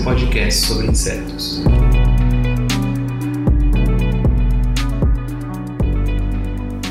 seu podcast sobre insetos.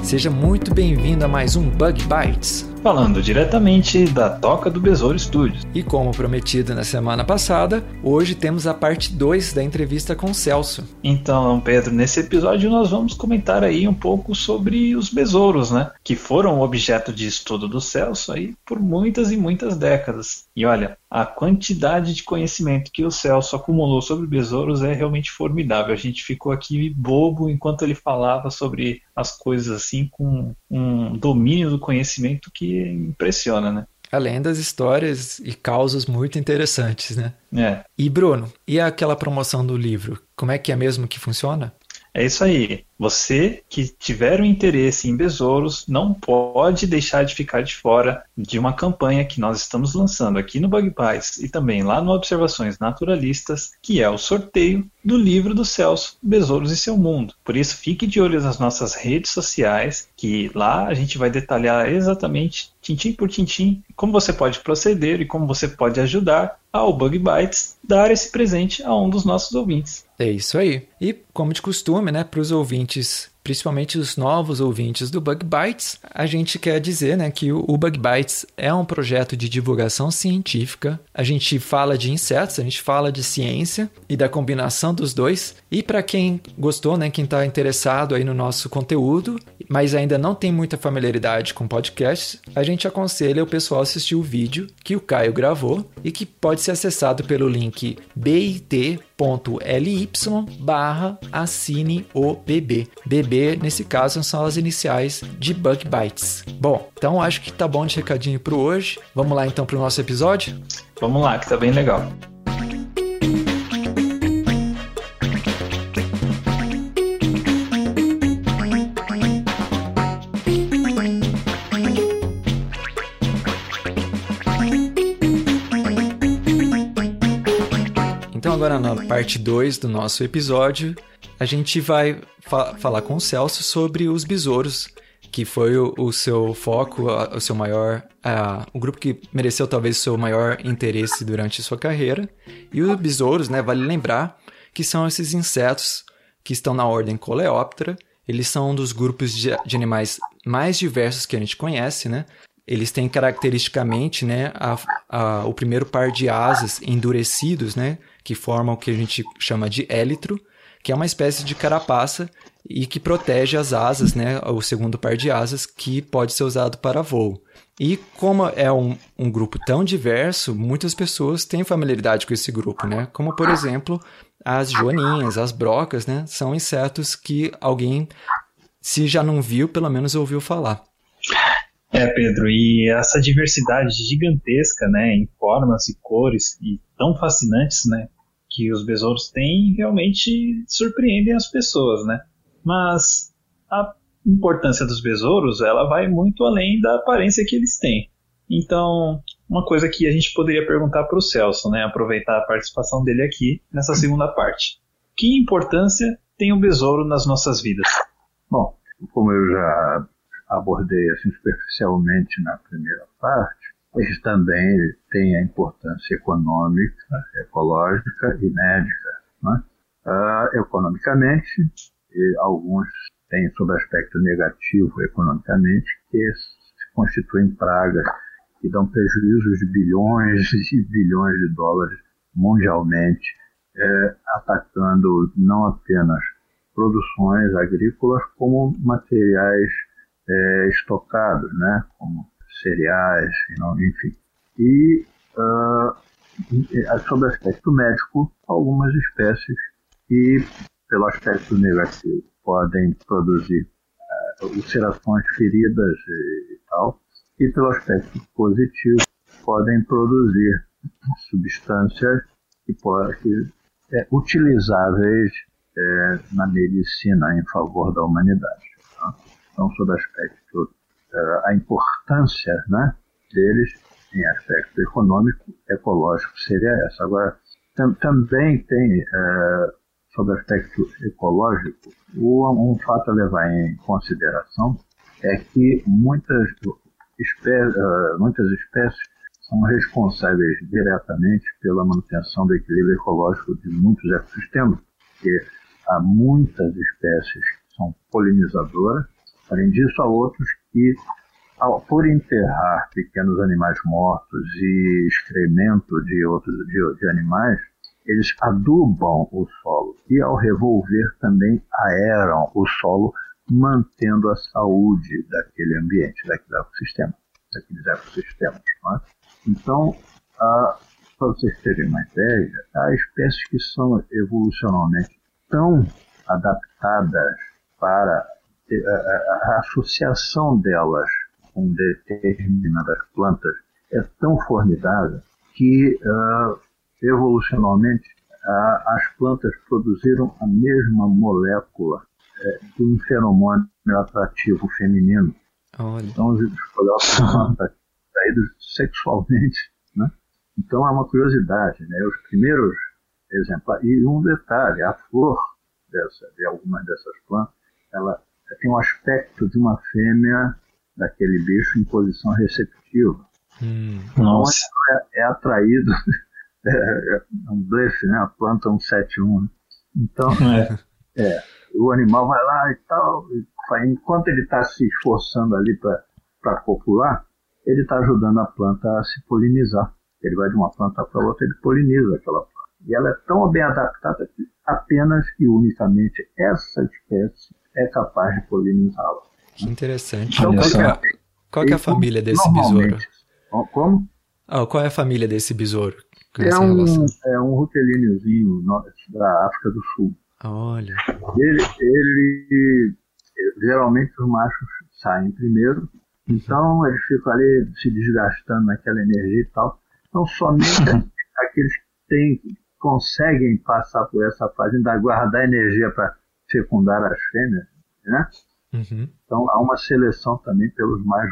Seja muito bem-vindo a mais um Bug Bites. Falando diretamente da Toca do Besouro Studios. E como prometido na semana passada, hoje temos a parte 2 da entrevista com o Celso. Então, Pedro, nesse episódio nós vamos comentar aí um pouco sobre os besouros, né? Que foram objeto de estudo do Celso aí por muitas e muitas décadas. E olha, a quantidade de conhecimento que o Celso acumulou sobre besouros é realmente formidável. A gente ficou aqui bobo enquanto ele falava sobre as coisas assim com um domínio do conhecimento que impressiona, né? Além das histórias e causas muito interessantes, né? É, E Bruno, e aquela promoção do livro? Como é que é mesmo que funciona? É isso aí. Você que tiver um interesse em besouros não pode deixar de ficar de fora de uma campanha que nós estamos lançando aqui no Bug Pies e também lá no Observações Naturalistas, que é o sorteio do livro do Celso, Besouros e seu Mundo. Por isso, fique de olho nas nossas redes sociais, que lá a gente vai detalhar exatamente, tintim por tintim, como você pode proceder e como você pode ajudar ao Bug Bites dar esse presente a um dos nossos ouvintes. É isso aí. E, como de costume, né, para os ouvintes, principalmente os novos ouvintes do Bug Bites, a gente quer dizer né, que o Bug Bites é um projeto de divulgação científica. A gente fala de insetos, a gente fala de ciência e da combinação dos dois. E para quem gostou, né, quem está interessado aí no nosso conteúdo, mas ainda não tem muita familiaridade com podcasts, a gente aconselha o pessoal assistir o vídeo que o Caio gravou e que pode ser acessado pelo link bit.ly barra assine o BB. BB, nesse caso, são as iniciais de Bug Bites. Bom, então acho que tá bom de recadinho pro hoje. Vamos lá então pro nosso episódio? Vamos lá, que tá bem legal. Parte 2 do nosso episódio, a gente vai fa- falar com o Celso sobre os besouros, que foi o, o seu foco, a- o seu maior, a- o grupo que mereceu talvez o seu maior interesse durante sua carreira. E os besouros, né, vale lembrar que são esses insetos que estão na ordem Coleóptera. Eles são um dos grupos de, de animais mais diversos que a gente conhece, né? Eles têm caracteristicamente, né, a- a- o primeiro par de asas endurecidos, né, que formam o que a gente chama de élitro, que é uma espécie de carapaça e que protege as asas, né, o segundo par de asas que pode ser usado para voo. E como é um, um grupo tão diverso, muitas pessoas têm familiaridade com esse grupo, né? Como, por exemplo, as joaninhas, as brocas, né? São insetos que alguém, se já não viu, pelo menos ouviu falar. É, Pedro, e essa diversidade gigantesca, né, em formas e cores e tão fascinantes, né, que os besouros têm, realmente surpreendem as pessoas, né? Mas a importância dos besouros, ela vai muito além da aparência que eles têm. Então, uma coisa que a gente poderia perguntar para o Celso, né, aproveitar a participação dele aqui nessa segunda parte. Que importância tem o besouro nas nossas vidas? Bom, como eu já abordei assim superficialmente na primeira parte, eles também têm a importância econômica, ecológica e médica. Né? Ah, economicamente, alguns têm sob aspecto negativo economicamente, que se constituem pragas que dão prejuízos de bilhões e bilhões de dólares mundialmente, eh, atacando não apenas produções agrícolas como materiais eh, estocados, né, como cereais, enfim. E ah, e, sob aspecto médico, algumas espécies que, pelo aspecto negativo, podem produzir ah, ulcerações, feridas e, e tal, e pelo aspecto positivo, podem produzir substâncias que, que é, utilizáveis é, na medicina em favor da humanidade. Tá? Então, sob aspecto, é, a importância né, deles em aspecto econômico, ecológico seria essa. Agora, tam, também tem, é, sob aspecto ecológico, um, um fato a levar em consideração é que muitas, espé uh, muitas espécies são responsáveis diretamente pela manutenção do equilíbrio ecológico de muitos ecossistemas, porque há muitas espécies que são polinizadoras, além disso há outros que, ao, por enterrar pequenos animais mortos e excremento de outros de, de animais, eles adubam o solo e ao revolver também aeram o solo mantendo a saúde daquele ambiente, daquele ecossistema, daqueles ecossistemas. É? Então, para vocês terem uma ideia, há espécies que são evolucionalmente tão adaptadas para a, associação delas com determinadas plantas é tão formidável que uh, evolucionalmente uh, as plantas produziram a mesma molécula é, de um feromônio atrativo feminino. Olha. Então os escolhos são atraídos sexualmente. Né? Então é uma curiosidade. Né? Os primeiros exemplares. E um detalhe: a flor dessa, de algumas dessas plantas ela tem um aspecto de uma fêmea daquele bicho em posição receptiva. Hum, então, nossa. É, é atraído, é, é, um blefe, né? a planta 171. Né? Então, é. é o animal vai lá e tal, e enquanto ele está se esforçando ali para copular, ele está ajudando a planta a se polinizar. Ele vai de uma planta para outra, ele poliniza aquela planta. E ela é tão bem adaptada que apenas e unicamente essa espécie é capaz de polinizá-la. Que interessante. Então, qual, é, qual é a família desse besouro? Como? Ah, qual é a família desse besouro? É um, é um da África do Sul. Olha. Ele, ele, geralmente os machos saem primeiro, então eles ficam ali se desgastando naquela energia e tal. Então somente aqueles que têm, conseguem passar por essa fase, ainda guardar energia para fecundar as fêmeas, né? Uhum. Então há uma seleção também pelos mais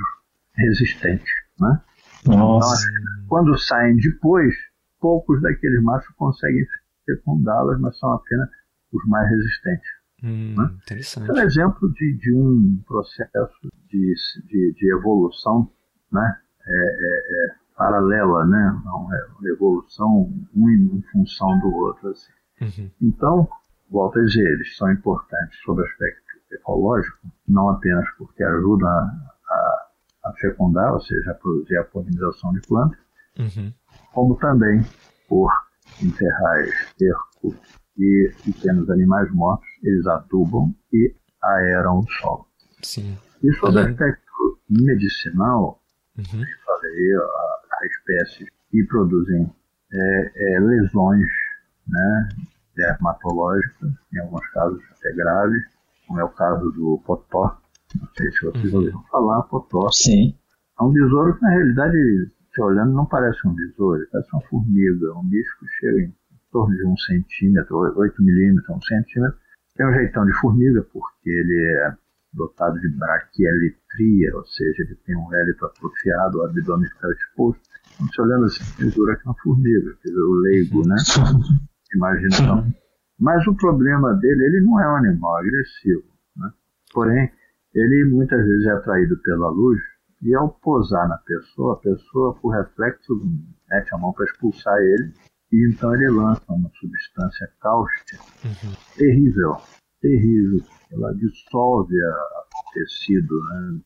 resistentes, né? Nossa. Então, quando saem depois, poucos daqueles machos conseguem fecundá-las, mas são apenas os mais resistentes. Hum, né? Interessante. É um exemplo de, de um processo de, de, de evolução né? É, é, é paralela, né? Não, é uma evolução um em função do outro. Assim. Uhum. Então, volto a dizer, eles são importantes sob o aspecto ecológico, não apenas porque ajudam a, a, a fecundar, ou seja, a produzir a polinização de plantas, uhum. como também por enterrar esterco e pequenos animais mortos, eles adubam e aeram o solo. Sim. E sobre o aspecto medicinal, uhum. falei, a, a espécies que produzem é, é, lesões né, dermatológicas, em alguns casos até graves, como é o caso do potó. Não sei se vocês uhum. ouviram falar, potó. Sim. É um besouro que, na realidade, se olhando, não parece um besouro, parece uma formiga, um bicho que chega em torno de um centímetro, 8 milímetros, um centímetro. Tem um jeitão de formiga, porque ele é dotado de braquieletria, ou seja, ele tem um hélito atrofiado, o abdômen fica exposto. Então, se olhando assim, dura que uma formiga, o leigo, né? Imaginação. Mas o problema dele, ele não é um animal agressivo, né? Porém, ele muitas vezes é atraído pela luz e ao posar na pessoa, a pessoa, por reflexo, mete a mão para expulsar ele e então ele lança uma substância cáustica uhum. terrível, terrível. Ela dissolve o tecido né,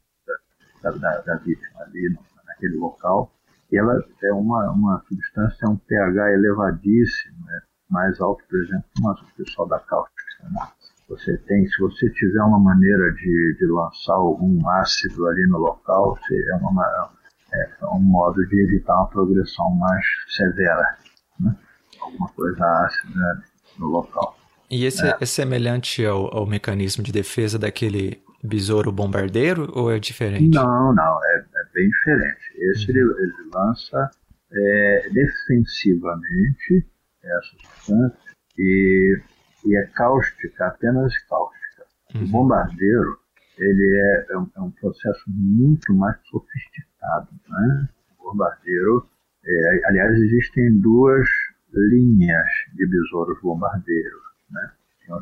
da, da, da, vítima ali naquele local. E ela é uma, uma substância, um pH elevadíssimo, né, mais alto, por exemplo, que o pessoal da cáustica. Né? Você tem, se você tiver uma maneira de, de lançar algum ácido ali no local, é, uma, é um modo de evitar uma progressão mais severa né? alguma coisa ácida no local. E esse é, é semelhante ao, ao, mecanismo de defesa daquele besouro bombardeiro ou é diferente? Não, não, é, é bem diferente. Esse uhum. ele, ele, lança é, defensivamente essa substância e, e é cáustica, apenas cáustica. Uhum. O bombardeiro ele é, é, um, é, um, processo muito mais sofisticado. Né? O bombardeiro, é, aliás, existem duas linhas de besouros bombardeiros. Né?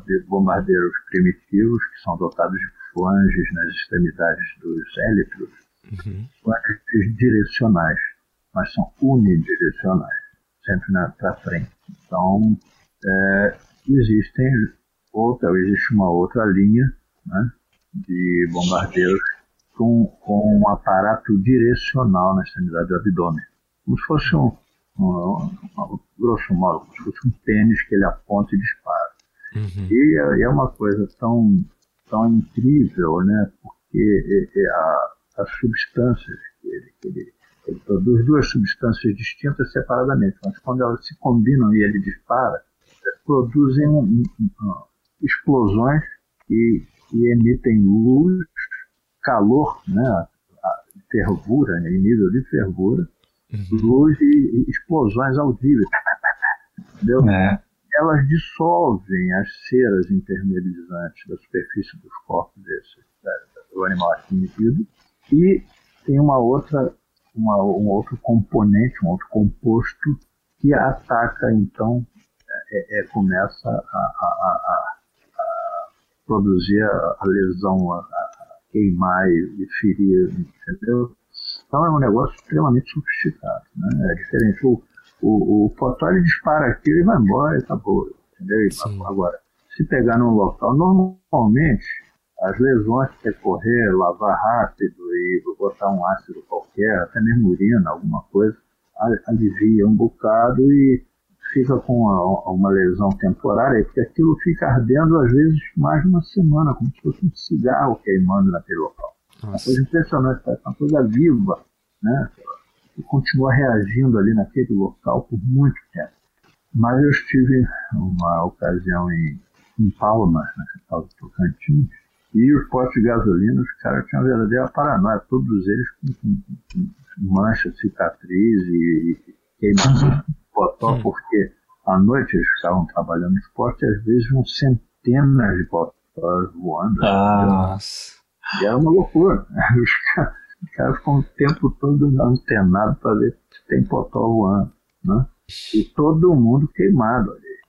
Tem os bombardeiros primitivos, que são dotados de flanges nas extremidades dos élitros, uhum. flanges direcionais, mas são unidirecionais, sempre para frente. Então, é, existem outra, existe uma outra linha né, de bombardeiros com, com um aparato direcional na extremidade do abdômen, como se fosse um, um, um, grosso modo, como se fosse um tênis que ele aponta e dispara. Uhum. E, é, é uma coisa tão, tão incrível, né? Porque é a, as substâncias que ele, que ele, ele produz, duas substâncias distintas separadamente, mas quando elas se combinam e ele dispara, produzem um, um, explosões que, que, emitem luz, calor, né? fervura, né? em nível de fervura, uhum. luz e, e, explosões audíveis. Entendeu? É. Elas dissolvem as ceras impermeabilizantes da superfície dos corpos desse, do animal admitido e tem uma outra, uma, um outro componente, um outro composto que ataca então é, é, começa a, a, a, a, produzir a, lesão, a, queimar e, ferir, entendeu? Então é um negócio extremamente sofisticado, né? É diferente. O, o, o dispara aquilo e vai embora e acabou, entendeu? Sim. Agora, se pegar num local, normalmente as lesões que correr, lavar rápido e botar um ácido qualquer, até mesmo urina, alguma coisa, alivia um bocado e fica com uma, uma, lesão temporária, porque aquilo fica ardendo às vezes mais de uma semana, como se fosse um cigarro queimando naquele local. Nossa. Uma coisa impressionante, uma coisa viva, né? E continua reagindo ali naquele local por muito tempo. Mas eu estive uma ocasião em, em Palmas, na capital do Tocantins, e os postos de gasolina, os caras tinham uma verdadeira paranoia, todos eles com, com, com manchas, cicatriz e, e queimação potó, hum. porque à noite eles estavam trabalhando no esporte e às vezes um centenas de potós voando. Ah, nossa. E era uma loucura. Os caras, os caras ficam o tempo todo antenados para ver se tem potó voando. Né? E todo mundo queimado ali.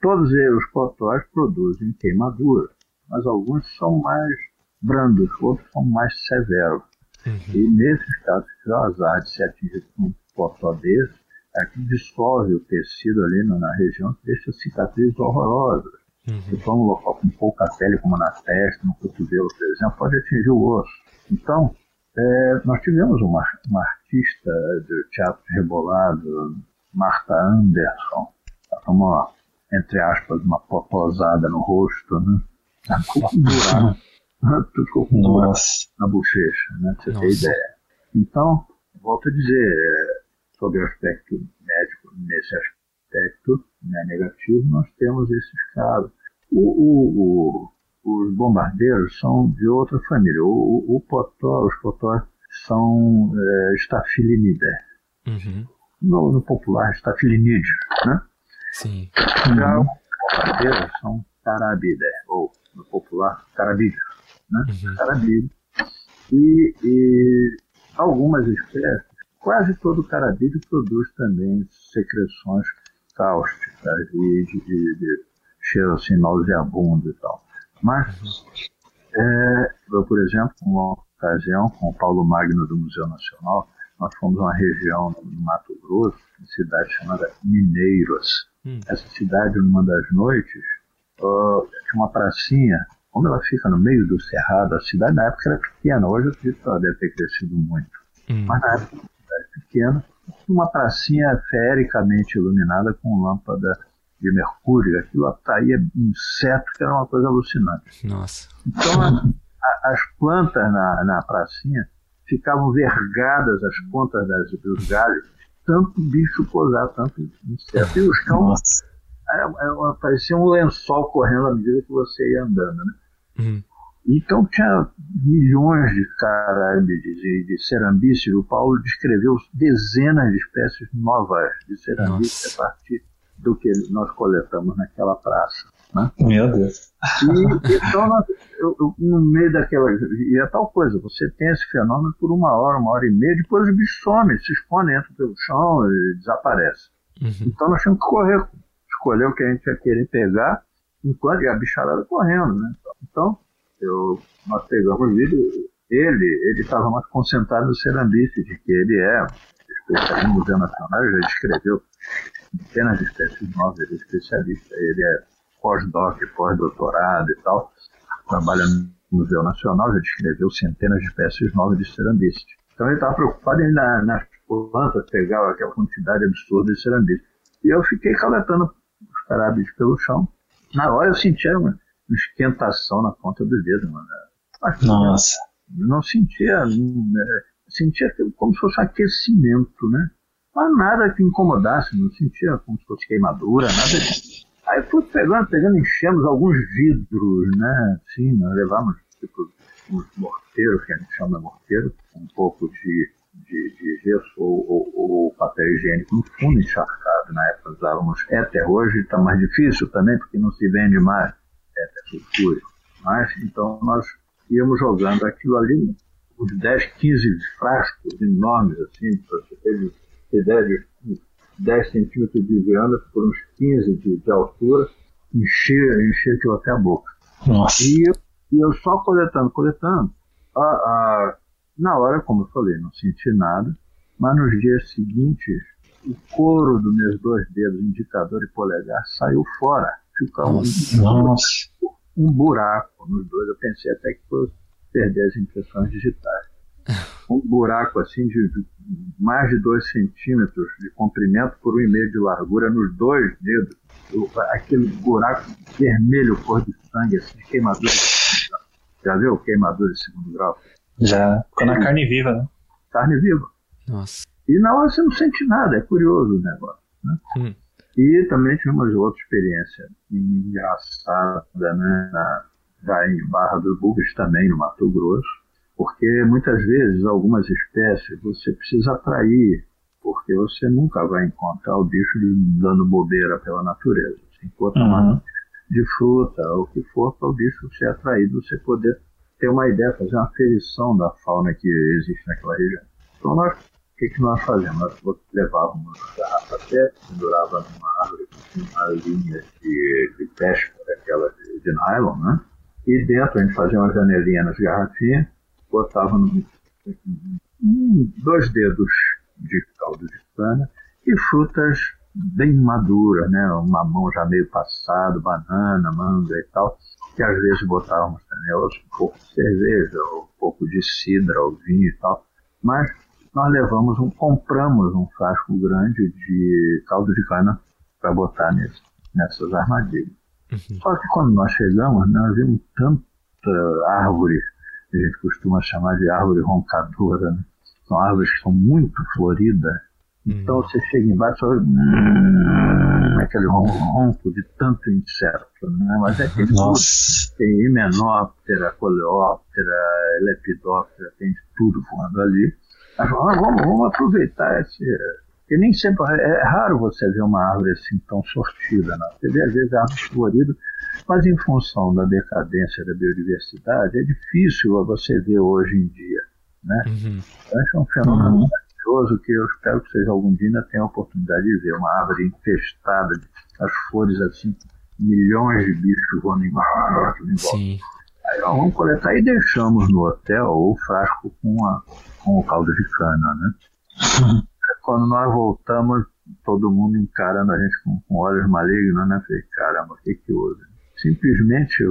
Todos eles, os potóis, produzem queimadura, mas alguns são mais brandos, outros são mais severos. Uhum. E nesses casos, se o azar de se atingir com um potó desse, é que dissolve o tecido ali na região, deixa cicatrizes horrorosas. Uhum. Se for um local com pouca pele, como na testa, no cotovelo, por exemplo, pode atingir o osso. Então, é, nós tivemos uma, uma artista de teatro rebolado, Marta Anderson, ela tomou, entre aspas, uma potosada no rosto, né? Ficou com buraco, ficou com buraco na bochecha, né? Pra você ter ideia. Então, volto a dizer, é, sobre o aspecto médico, nesse aspecto né, negativo, nós temos esses casos. O, o, o, os bombardeiros são de outra família. O, potó, os potós são é, estafilinidae. Uhum. No, no, popular, estafilinídeos, né? Sim. Já os bombardeiros são carabidae, ou no popular, carabídeos, né? Uhum. E, e algumas espécies Quase todo carabídeo produz também secreções cáusticas e de, de, de cheiro assim nauseabundo e tal. Mas, é, eu, por exemplo, uma ocasião com o Paulo Magno do Museu Nacional, nós fomos a uma região no Mato Grosso, uma cidade chamada Mineiros. Hum. Essa cidade, numa das noites, uh, tinha uma pracinha, como ela fica no meio do cerrado, a cidade na época era pequena, hoje eu acredito que ela deve ter crescido muito. Hum. Mas na época cidade pequena, uma pracinha feericamente iluminada com lâmpada de mercúrio. Aquilo atraía insetos, que era uma coisa alucinante. Nossa. Então, a, a, as plantas na, na pracinha ficavam vergadas as pontas das, dos galhos, tanto bicho posar, tanto inseto. E os cães parecia um lençol correndo à medida que você ia andando, né? Uhum. Então tinha milhões de carábides e de cerambices. O Paulo descreveu dezenas de espécies novas de cerambices a partir do que nós coletamos naquela praça. Né? Meu Deus. E, então, nós, eu, eu, no meio daquela. E é tal coisa, você tem esse fenômeno por uma hora, uma hora e meia, depois o bicho some, se esconde, entra pelo chão e desaparece. Uhum. Então nós tínhamos que correr, escolher o que a gente ia querer pegar, enquanto a bicharada correndo. Né? Então, eu, nós pegamos o vídeo, ele estava mais concentrado no cerambice, de que ele é especialista no Museu Nacional, já descreveu centenas de espécies novas, ele é especialista, ele é pós-doc, pós-doutorado e tal, trabalha no Museu Nacional, já descreveu centenas de espécies novas de cerambice. Então ele estava preocupado em na, nas plantas pegar aquela quantidade absurda de cerambice. E eu fiquei coletando os carábides pelo chão. Na hora eu sentia uma, esquentação na ponta dos dedos, mano. Mas, Nossa. Não sentia, né, sentia como se fosse um aquecimento, né? Mas nada que incomodasse, não sentia como se fosse queimadura, nada disso. Aí fui pegando, pegando, enchemos alguns vidros, né? Sim, nós levamos tipo uns morteiros, que a gente chama de morteiro, um pouco de gesso ou, ou, ou, papel higiênico no fundo encharcado. Na época usávamos éter, hoje está mais difícil também, porque não se vende mais éter sulfúrico. Mas, então, nós íamos jogando aquilo ali, uns 10, 15 frascos enormes, assim, para você ter ideia de 10 centímetros de diâmetro por uns 15 de, de altura, encher, encher aquilo até a boca. Nossa. E, e eu só coletando, coletando. A, a, na hora, como eu falei, não senti nada, mas nos dias seguintes, o couro dos meus dois dedos, indicador e polegar, saiu fora. Ficou um, um buraco nos dois. Eu pensei até que fosse perder as impressões digitais um buraco assim de, de mais de 2 centímetros de comprimento por um e meio de largura nos dois dedos. aquele buraco vermelho, cor de sangue, assim, de queimadura. Já viu queimadura de segundo grau? Já, ficou na carne viva, né? Carne viva. Nossa. E na hora você não sente nada, é curioso o negócio. Né? Hum. E também tivemos outra experiência engraçada, né? Na, já em Barra do Burris, também no Mato Grosso porque muitas vezes algumas espécies você precisa atrair, porque você nunca vai encontrar o bicho dando bobeira pela natureza. Você encontra uhum. uma de fruta, ou o que for, para o bicho ser atraído, você poder ter uma ideia, fazer uma aferição da fauna que existe naquela região. Então, nós, que, que nós fazemos? Nós levávamos garrafa PET, pendurava numa árvore uma linha de, de pesca, daquela de, de nylon, né? E dentro a gente fazia uma janelinha nas garrafinhas, botava no, um, dois dedos de caldo de cana e frutas bem maduras, né? Um mamão já meio passado, banana, manga e tal, que às vezes botávamos também um pouco de cerveja, um pouco de cidra, ou vinho e tal. Mas nós levamos um, compramos um frasco grande de caldo de cana para botar nesse, nessas armadilhas. Uhum. Só que quando nós chegamos, nós vimos tanta árvore que a gente costuma chamar de árvore roncadora. Né? São árvores que são muito floridas. Então hum. você chega embaixo e hum, aquele ronco de tanto inseto, né? Mas é que tem himenóptera, coleóptera, lepidóptera, tem tudo voando ali. Mas, ah, vamos, vamos aproveitar esse. Porque nem sempre. É, é raro você ver uma árvore assim tão sortida. Né? Você vê às vezes árvores floridas mas em função da decadência da biodiversidade, é difícil você ver hoje em dia. Né? Uhum. Então, é um fenômeno uhum. maravilhoso que eu espero que vocês algum dia ainda tenham a oportunidade de ver. Uma árvore infestada, as flores assim, milhões de bichos voando em volta. Sim. Aí nós vamos coletar e deixamos no hotel o frasco com, a, com o caldo de cana. Né? Quando nós voltamos, todo mundo encarando a gente com, com olhos malignos, né? Falei, caramba, o que que houve? simplesmente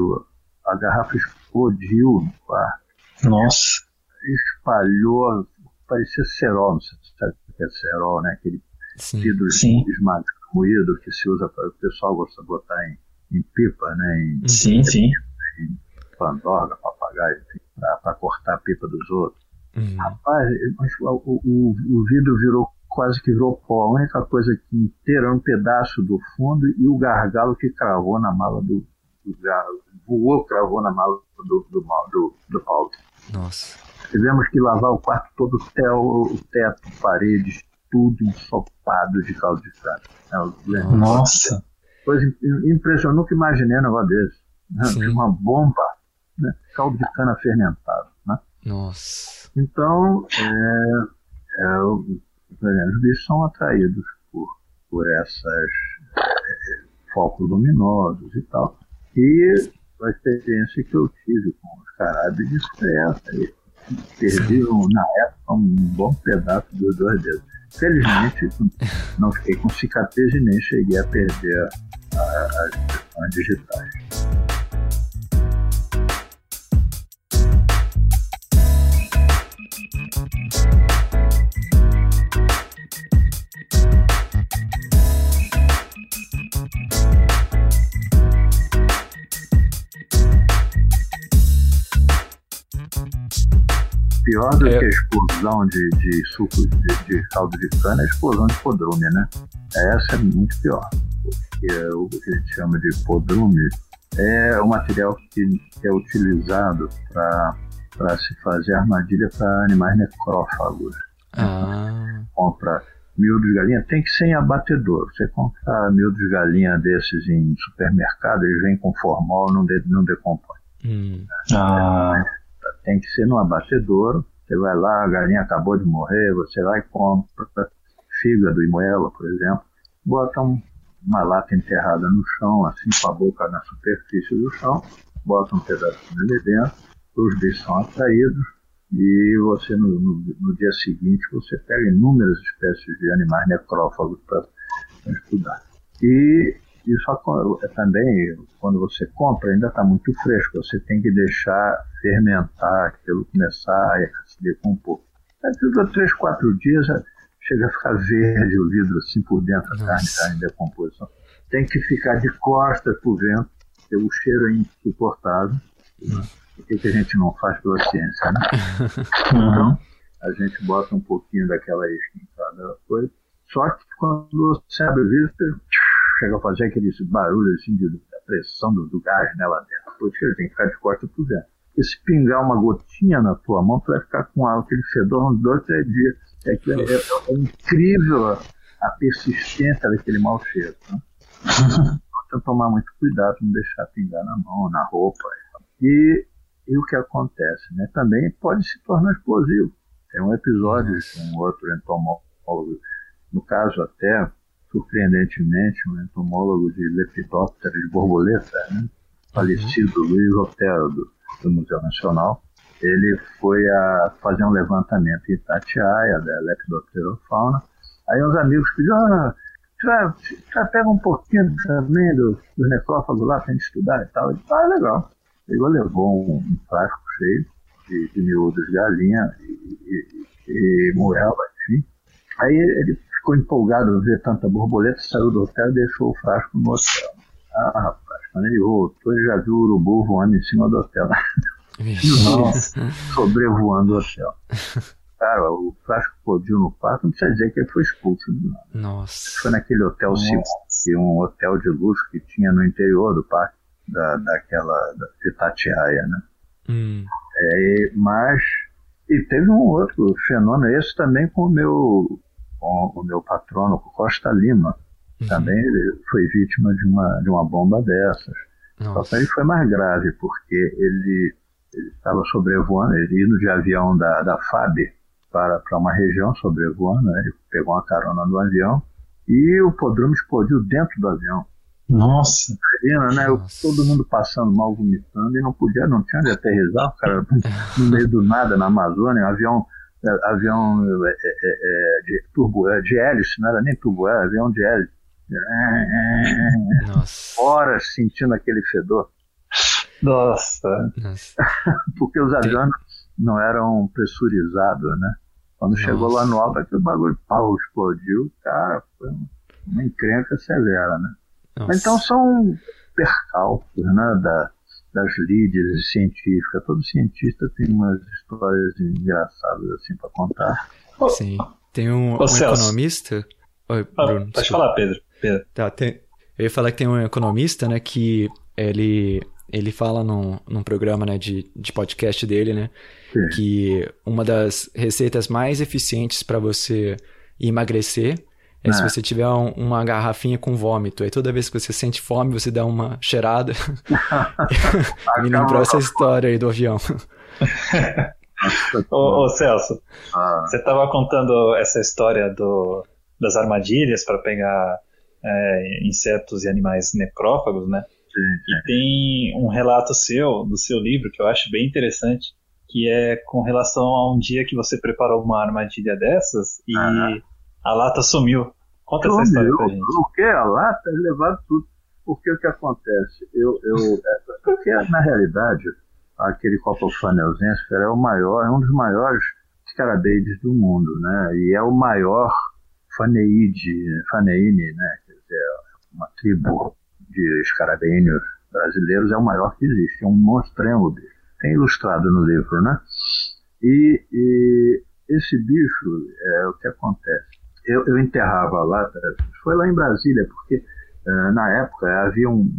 a garrafa explodiu no quarto. Nossa. Espalhou, parecia cerol, não sei se sabe o que é cerol, né? Aquele vidro esmalte moído que se usa para o pessoal gosta de botar em, em pipa, né? Em, sim, em, sim. Em pandorga, papagaio, para cortar a pipa dos outros. Uhum. Rapaz, o, o, o vidro virou quase que virou pó. A única coisa que inteira era um pedaço do fundo e o gargalo que cravou na mala do, do voou, cravou na mala do, do, do, do Paulo. Nossa. Tivemos que lavar o quarto todo, o, tel, o teto, paredes, tudo ensopado de caldo de cana. Nossa! Coisa impressionante, nunca imaginei um negócio desse. Né? Sim. Uma bomba, né? caldo de cana fermentado. Né? Nossa. Então, é, é, os bichos são atraídos por, por essas é, focos luminosos e tal. E a experiência que eu tive com os carábides foi essa. E Perdi, um- na época, um bom pedaço dos dois dedos. Felizmente, não fiquei com cicatriz e nem cheguei a perder as digitais. Pior do É. que a explosão de, de suco de, de caldo de cana é a explosão de podrume, né? Essa é muito pior. Porque o que a gente chama de podrume é o material que, é utilizado para se fazer armadilha para animais necrófagos. Ah, Compra miúdo de galinha, tem que ser em abatedor. Você compra miúdo de galinha desses em supermercado, eles vêm com formol, não, de, não decompõe hum, Ah, tem que ser no abatedouro. Você vai lá, a galinha acabou de morrer, você vai e compra fígado e moela, por exemplo, bota um- uma lata enterrada no chão, assim com a boca na superfície do chão, bota um pedacinho ali dentro, os bichos são atraídos e você no, no- no dia seguinte você pega inúmeras espécies de animais necrófagos para estudar. E isso também, quando você compra, ainda está muito fresco, você tem que deixar fermentar, aquilo começar a se decompor. Aí fica três, quatro dias, chega a ficar verde o vidro assim por dentro, a carne está em decomposição. Tem que ficar de costas para o vento, porque o cheiro é insuportável. O que, que a gente não faz pela ciência, né? Então, a gente bota um pouquinho daquela isca em cada coisa. Só que quando você abre o vidro, chega a fazer aquele barulho assim de da pressão do, do gás né, lá dentro. Por isso que ele tem que ficar de costas pro vento. Porque se pingar uma gotinha na tua mão, tu vai ficar com aquele fedor uns dois, três dias. É, que é, é- é incrível a, a persistência daquele mau cheiro. Né? Então, tomar muito cuidado, não deixar pingar na mão, na roupa. E, e o que acontece? Né? Também pode se tornar explosivo. Tem um episódio com um outro entomólogo, no caso até, surpreendentemente, um entomólogo de lepidóptera de borboleta, né? falecido Luiz Otero, do, do Museu Nacional, ele foi a fazer um levantamento em Itatiaia, da lepidopterofauna. Aí uns amigos pediram, ah, já, já pega um pouquinho também do, do necrófago lá pra gente estudar e tal. Ele disse, ah, legal. Pegou, levou um, um frasco cheio de, de miúdos de galinha e, e, e moela, enfim. Aí ele ficou empolgado ao ver tanta borboleta, saiu do hotel e deixou o frasco no hotel. Ah, rapaz, quando ele voltou, ele já viu o urubu voando em cima do hotel, sobrevoando o hotel. Cara, o frasco explodiu no quarto, não precisa dizer que ele foi expulso. Não. Nossa. Foi naquele hotel é um hotel de luxo que tinha no interior do parque, da, daquela, da, de Itatiaia, né? Hum, É, mas, e teve um outro fenômeno, esse também com o meu, com o meu patrono, Costa Lima. uhum. Também ele foi vítima de uma, de uma bomba dessas. Só que Nossa. ele foi mais grave, porque ele estava sobrevoando, ele indo de avião da, da FAB para, para uma região sobrevoando, né? ele pegou uma carona no avião e o podrome explodiu dentro do avião. Nossa. Imagina, né? Nossa. Todo mundo passando mal, vomitando, e não podia, não tinha onde aterrissar, o cara no meio do nada na Amazônia, um avião, avião é, é, é, de turbo, é, de hélice, não era nem turbo, era avião de hélice. Nossa. Horas sentindo aquele fedor, Nossa. Nossa. porque os aviões não eram pressurizados, né? Quando chegou lá no alto, aquele bagulho pau, explodiu, cara, foi uma encrenca severa, né? Nossa. Então são percalços né, da, das lides científicas. Todo cientista tem umas histórias engraçadas assim para contar. Sim. Tem um, Ô, um economista. Oi, Ah, Bruno. pode desculpa. falar, Pedro. Pedro. Tá, tem... Eu ia falar que tem um economista, né, que ele, ele fala num, num programa né, de, de podcast dele, né? Sim. Que uma das receitas mais eficientes para você emagrecer é, se É. você tiver um- uma garrafinha com vômito. Aí toda vez que você sente fome, você dá uma cheirada. Me lembrou essa história aí do avião. Ô, ô, Celso, Ah, você estava contando essa história do, das armadilhas para pegar é, insetos e animais necrófagos, né? E tem um relato seu, do seu livro, que eu acho bem interessante, que é com relação a um dia que você preparou uma armadilha dessas e Ah. A lata sumiu. Conta essa história Sumiu. pra gente. O que? A lata, levado tudo. Porque o que acontece? Eu, eu, é, porque, na realidade, aquele Copophanius é o maior, é um dos maiores escarabeides do mundo, né? E é o maior faneide, faneine, né? Quer dizer, uma tribo de escarabeinos brasileiros é o maior que existe, é um monstrengo bicho. Tem ilustrado no livro, né? E, e esse bicho, é o que acontece. Eu, eu enterrava a lata, foi lá em Brasília, porque eh, na época havia um,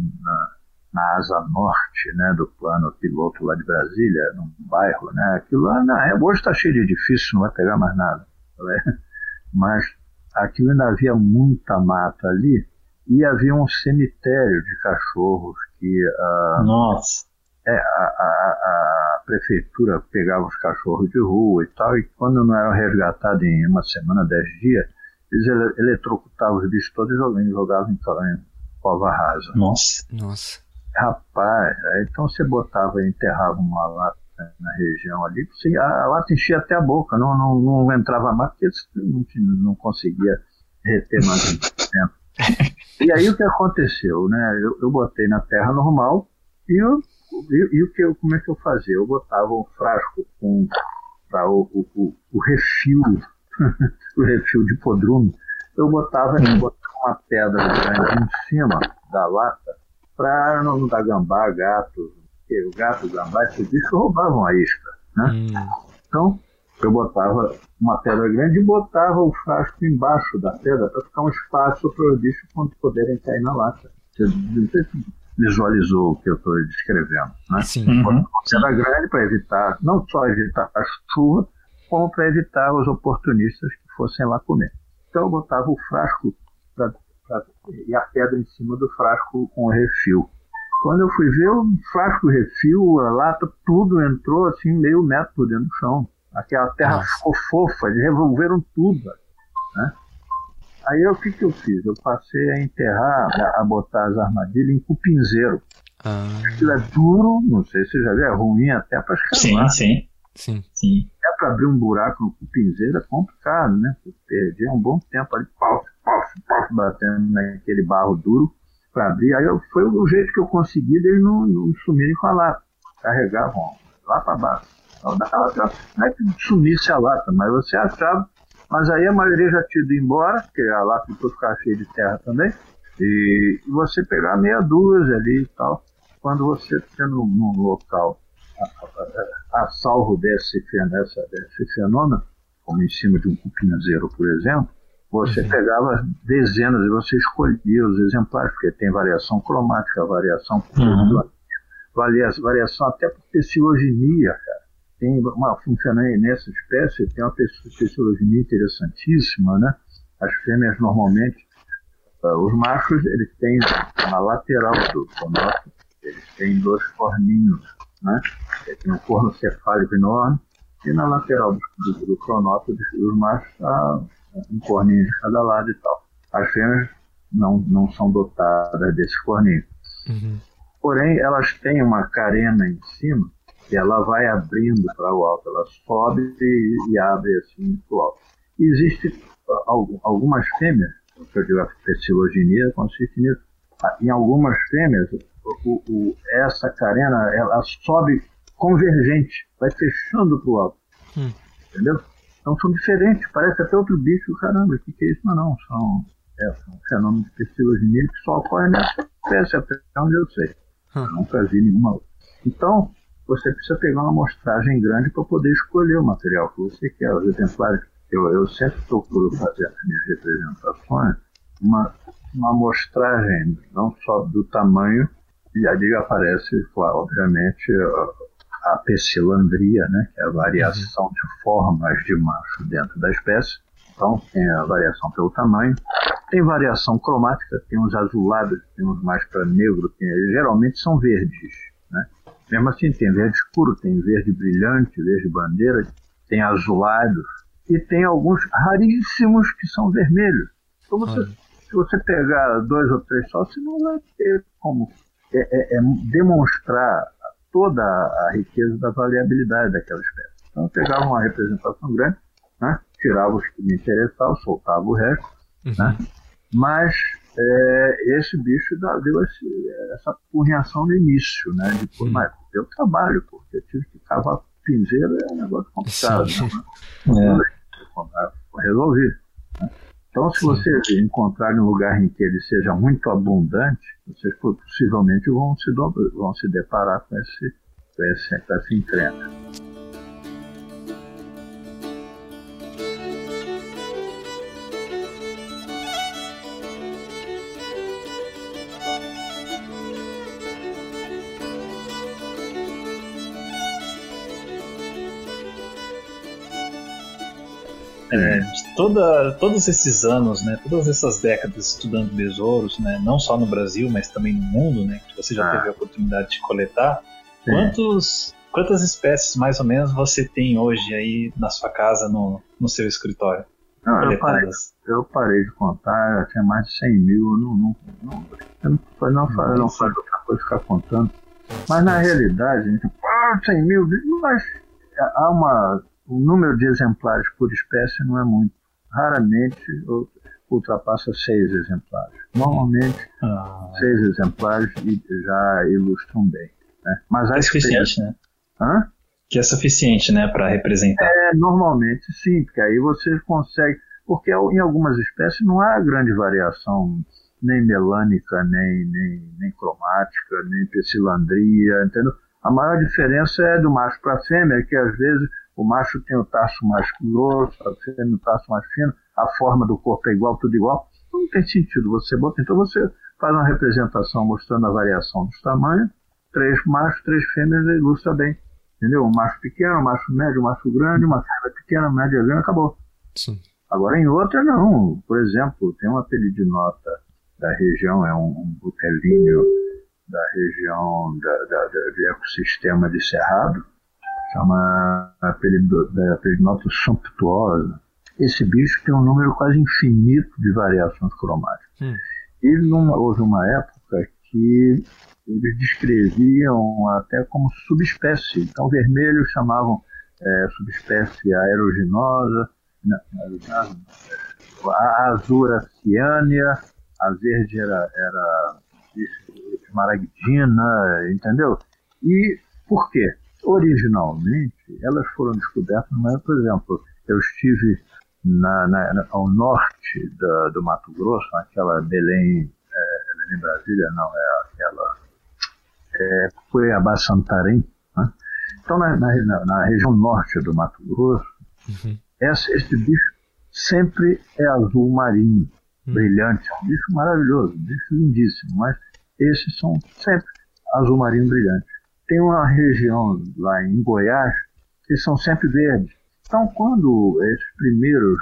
na, asa norte né, do plano piloto lá de Brasília, num bairro, né, aquilo lá, na época, hoje está cheio de edifícios, não vai pegar mais nada. né? Mas aquilo ainda havia muita mata ali, e havia um cemitério de cachorros que ah, Nossa. É, a, a- a prefeitura pegava os cachorros de rua e tal, e quando não eram resgatados em uma semana, dez dias, eles ele- eletrocutavam os bichos todos e jogavam, jogavam em, em cova rasa. Nossa. Nossa. Rapaz, aí então você botava e enterrava uma lata na região ali, você, a, a lata enchia até a boca, não, não, não entrava mais, porque você não, não conseguia reter mais um tempo. E aí o que aconteceu, né? Eu, eu botei na terra normal e, eu, e, e o que eu, como é que eu fazia? Eu botava um frasco com pra o, o, o, refil, o refil de podrume, eu botava, eu botava uma pedra grande em cima da lata para não dar gambá, gato, o gato, o gambá, esses bichos roubavam a isca, né? Hum, Então, eu botava uma pedra grande e botava o frasco embaixo da pedra para ficar um espaço para os bichos quando poderem cair na lata. Visualizou o que eu estou descrevendo, né? sim. Uhum. Pedra grande para evitar, não só evitar a chuva, como para evitar os oportunistas que fossem lá comer. Então eu botava o frasco pra, pra- e a pedra em cima do frasco com o refil. Quando eu fui ver, o frasco, o refil, a lata, tudo entrou assim meio metro por dentro do chão. Aquela terra Nossa. ficou fofa, eles revolveram tudo. Né? Aí eu, o que, que eu fiz? Eu passei a enterrar, a, a botar as armadilhas em cupinzeiro. Ah, Aquilo é duro, não sei se você já viu, é ruim até para Sim, escavar. sim, sim. sim. É para abrir um buraco no cupinzeiro é complicado, né? Eu perdi um bom tempo ali, pau, pau, pau, batendo naquele barro duro para abrir. Aí eu, foi o jeito que eu consegui deles não, não sumirem com a lata. Carregavam lá para baixo. Então, Não é que sumisse a lata, mas você achava. Mas aí a maioria já tinha ido embora, porque a lata depois ficava cheia de terra também. E você pegar meia dúzia ali e tal. Quando você fica num, num local a, a- a salvo desse, dessa, desse fenômeno, como em cima de um cupinzeiro, por exemplo, você pegava dezenas e você escolhia os exemplares, porque tem variação cromática, variação Uhum. varia- variação até por pecilogenia, cara. Tem uma função nessa espécie, tem uma pecilogenia interessantíssima, né? As fêmeas normalmente, ah, os machos, eles têm na lateral do pronoto, eles têm dois corninhos, né? Tem um corno cefálico enorme e na lateral do, do, do pronoto dos, dos machos há um corninho de cada lado e tal. As fêmeas não, não são dotadas desse corninho. Uhum. Porém, elas têm uma carena em cima que ela vai abrindo para o alto. Ela sobe e, e abre assim para o alto. Existe ah, algu- algumas fêmeas, que eu digo a pecilogenia consiste nisso. Ah, Em algumas fêmeas, o- o- essa carena ela sobe convergente, vai fechando para o alto. Hum. Entendeu? Então são diferentes, parece até outro bicho. Caramba, o que, que é isso? Mas não, são, é, são fenômenos de pecilogenia que só ocorrem nessa espécie, até onde eu sei. Hum. Eu nunca vi nenhuma outra. Então, você precisa pegar uma amostragem grande para poder escolher o material que você quer. Os exemplares, eu, eu sempre procuro fazer as minhas representações, uma, uma amostragem não só do tamanho, E ali aparece, claro, obviamente, a pecilandria, né, que é a variação de formas de macho dentro da espécie. Então, tem a variação pelo tamanho. Tem variação cromática, tem uns azulados, tem uns mais para negro, tem, geralmente são verdes. Né? Mesmo assim, tem verde escuro, tem verde brilhante, verde bandeira, tem azulados, e tem alguns raríssimos que são vermelhos. Então, você, se você pegar dois ou três só, você não vai ter como é, é, é demonstrar toda a riqueza da variabilidade daquela espécie. Então, eu pegava uma representação grande, né? tirava os que me interessavam, soltava o resto, uhum. né? mas é, esse bicho deu esse, essa reação no início, né? Depois, mas eu trabalho, porque eu tive que cavar pinzeiro, é um negócio complicado. Né? É. Resolvi. Né? Então, se vocês encontrarem um lugar em que ele seja muito abundante, vocês possivelmente vão se, vão se deparar com, esse, com, esse, com essa encrenca. É, toda, todos esses anos, né, todas essas décadas estudando besouros, né, não só no Brasil, mas também no mundo, né, que você já ah. teve a oportunidade de coletar, quantos, quantas espécies mais ou menos você tem hoje aí na sua casa, no, no seu escritório? Não, eu, parei, eu parei de contar, eu tinha mais de 100 mil, não, não, não, eu não, não, não, não faz outra coisa ficar contando. Mas na realidade, gente, ah, 100 mil, mas há uma o número de exemplares por espécie não é muito. Raramente ultrapassa seis exemplares. Normalmente, ah. seis exemplares já ilustram bem. Né? Mas é suficiente, né? Hã? Que é suficiente, né, para representar. É, normalmente sim, porque aí você consegue. Porque em algumas espécies não há grande variação, nem melânica, nem, nem, nem cromática, nem pecilandria, entendeu? A maior diferença é do macho para a fêmea, que às vezes o macho tem o tacho mais grosso, a fêmea o tacho mais fino, a forma do corpo é igual, tudo igual. Não tem sentido você botar. Então você faz uma representação mostrando a variação dos tamanhos, três machos, três fêmeas, ilustra bem. Entendeu? Um macho pequeno, um macho médio, um macho grande, uma fêmea pequena, média grande, acabou. Sim. Agora em outra não. Por exemplo, tem uma peridinota da região, é um, um da região da, da, da, de ecossistema de Cerrado, chama a peridnota sumptuosa. Esse bicho tem um número quase infinito de variações cromáticas. Hum. E numa, houve uma época que eles descreviam até como subespécie. Então, vermelhos chamavam é, subespécie aeruginosa, a azura ciânia, a verde era, era esmaragdina, entendeu? E por quê? Originalmente, elas foram descobertas, mas, por exemplo, eu estive na, na, ao norte da, do Mato Grosso, naquela Belém, é, Belém Brasília, não, é aquela. É, a Santarém. Né? Então, na, na, na, região norte do Mato Grosso, uhum. esse, esse bicho sempre é azul marinho, uhum. brilhante. É um bicho maravilhoso, um bicho lindíssimo, mas esses são sempre azul marinho brilhante tem uma região lá em Goiás que são sempre verdes. Então, quando esses primeiros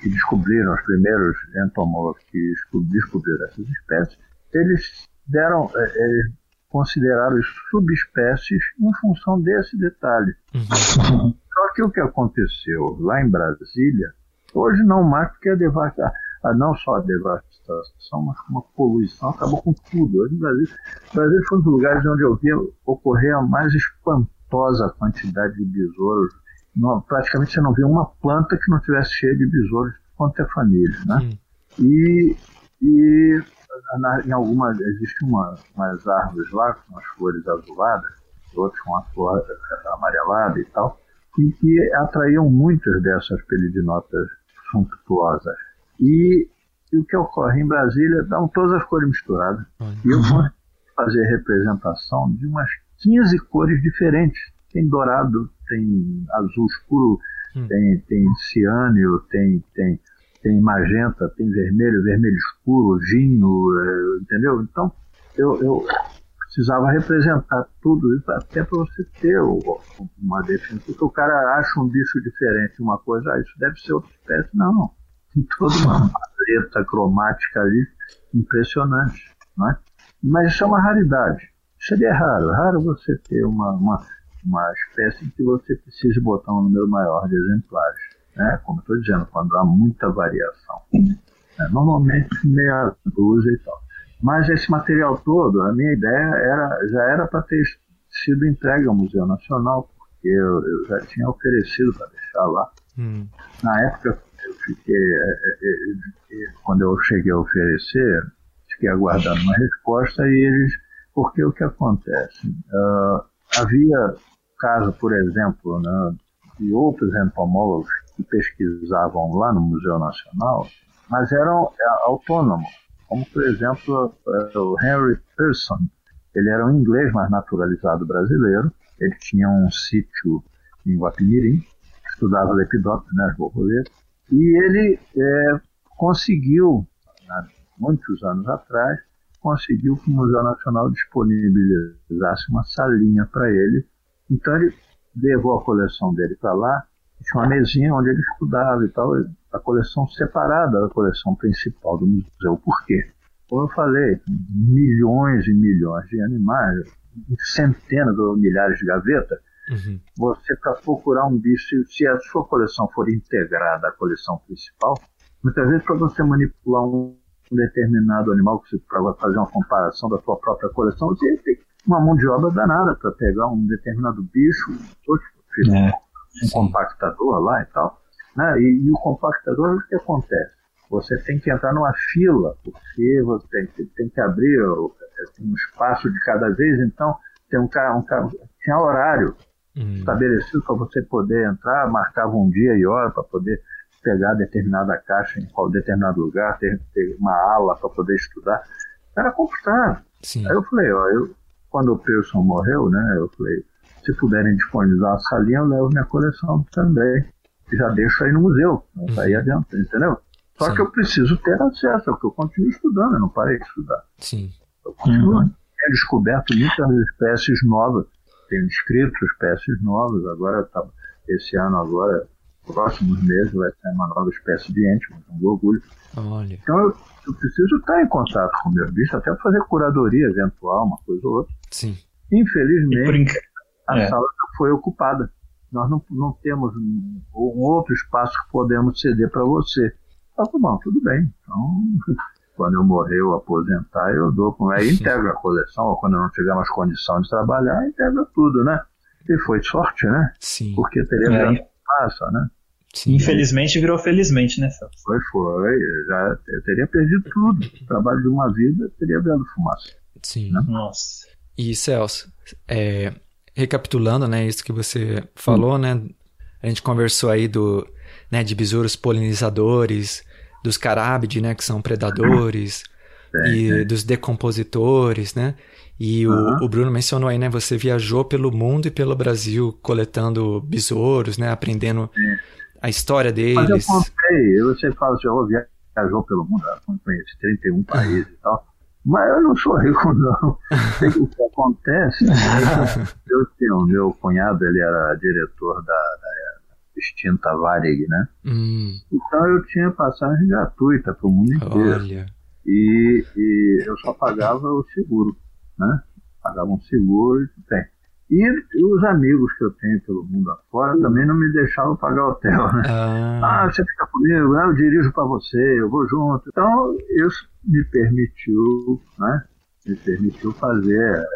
que descobriram, os primeiros entomólogos que descobriram essas espécies, eles deram, é, eles consideraram subespécies em função desse detalhe. Uhum. Só que o que aconteceu lá em Brasília, hoje não mais porque a devastação, não só a devastação, mas como a poluição acabou com tudo. Hoje no Brasil, o Brasil foi um dos lugares onde eu via ocorrer a mais espantosa quantidade de besouros. Não, praticamente você não via uma planta que não tivesse cheia de besouros quanto é família, né? E, e na, em algumas, existem uma, umas árvores lá com as flores azuladas, outras com a flor amarelada e tal, e que atraíam muitas dessas pelidinotas suntuosas. E, e, o que ocorre em Brasília, dão todas as cores misturadas. E eu vou fazer representação de umas 15 cores diferentes. Tem dourado, tem azul escuro, hum. tem, tem ciânio, tem, tem, tem magenta, tem vermelho, vermelho escuro, vinho, é, entendeu? Então, eu, eu precisava representar tudo isso até para você ter uma definição. Porque o cara acha um bicho diferente, uma coisa, ah, isso deve ser outra espécie. Não. Tem toda uma paleta cromática ali impressionante. Não é? Mas isso é uma raridade. Seria raro. Raro você ter uma, uma, uma espécie que você precise botar um número maior de exemplares. Né? Como estou dizendo, quando há muita variação. É, normalmente meia dúzia e tal. Mas esse material todo, a minha ideia era, já era para ter sido entregue ao Museu Nacional, porque eu, eu já tinha oferecido para deixar lá. Hum. Na época, é, é, é, quando eu cheguei a oferecer, fiquei aguardando uma resposta e eles, porque o que acontece? Uh, havia caso, por exemplo, né, de outros entomólogos que pesquisavam lá no Museu Nacional, mas eram autônomos como por exemplo o Henry Pearson. Ele era um inglês, mas naturalizado brasileiro. Ele tinha um sítio em Guapimirim, estudava lepidópteros, né, as borboletas, e ele é, conseguiu, há muitos anos atrás, conseguiu que o Museu Nacional disponibilizasse uma salinha para ele. Então ele levou a coleção dele para lá, tinha uma mesinha onde ele estudava e tal a coleção separada da coleção principal do museu. Por quê? Como eu falei, milhões e milhões de animais, centenas ou milhares de gavetas. Uhum. Você, para procurar um bicho, se a sua coleção for integrada à coleção principal, muitas vezes para você manipular um determinado animal, para fazer uma comparação da sua própria coleção, você tem uma mão de obra danada para pegar um determinado bicho, um, é, um compactador lá e tal. Né? E, e, o compactador, o que acontece? Você tem que entrar numa fila, porque você tem, tem que abrir um espaço de cada vez, então tem um um tinha horário hum. estabelecido para você poder entrar, marcava um dia e hora para poder pegar determinada caixa em qual determinado lugar, ter, ter uma ala para poder estudar. Era complicado. Sim. Aí eu falei, ó, eu, quando o Pearson morreu, né, eu falei, se puderem disponibilizar a salinha, eu levo minha coleção também já deixo aí no museu, uhum. aí adianta, entendeu? Só Sim. que eu preciso ter acesso, porque eu continuo estudando, eu não parei de estudar. Sim. Eu continuo. Uhum. Tenho descoberto muitas espécies novas, tenho descrito espécies novas, agora tá, esse ano agora, próximos meses, vai ter uma nova espécie de ente, um orgulho. Olha. Então eu, eu, preciso estar em contato com o meu bicho, até para fazer curadoria eventual, uma coisa ou outra. Sim. Infelizmente, a é. sala foi ocupada nós não, não temos um, um, outro espaço que podemos ceder para você. Falei, bom, tudo bem. Então, quando eu morrer ou aposentar, eu dou com aí integra a coleção, ou quando eu não tiver mais condição de trabalhar, integra tudo, né? E foi sorte, né? Sim. Porque teria é. fumaça, né? Sim. Infelizmente virou felizmente, né, Celso? Foi, foi. Já eu teria perdido tudo. O trabalho de uma vida teria virado fumaça. Sim. Né? Nossa. E Celso, é, recapitulando, né, isso que você falou, hum. né? A gente conversou aí do, né, de besouros polinizadores, dos carábides, né, que são predadores, é, e é. dos decompositores, né? E uhum. o, o, Bruno mencionou aí, né, você viajou pelo mundo e pelo Brasil coletando besouros, né, aprendendo é. a história deles. Mas eu contei, você fala assim, eu viajou pelo mundo, eu conheci 31 países e tal. Mas eu não sou rico, não. o que acontece, eu tenho, meu cunhado, ele era diretor da, da extinta Varig, né? Hum. Então eu tinha passagem gratuita para o mundo inteiro. Olha. E, e eu só pagava o seguro, né? Pagava um seguro e tem. E os amigos que eu tenho pelo mundo afora também não me deixavam pagar hotel, né? Ah, ah você fica comigo, né? eu dirijo para você, eu vou junto. Então, isso me permitiu, né? Me permitiu fazer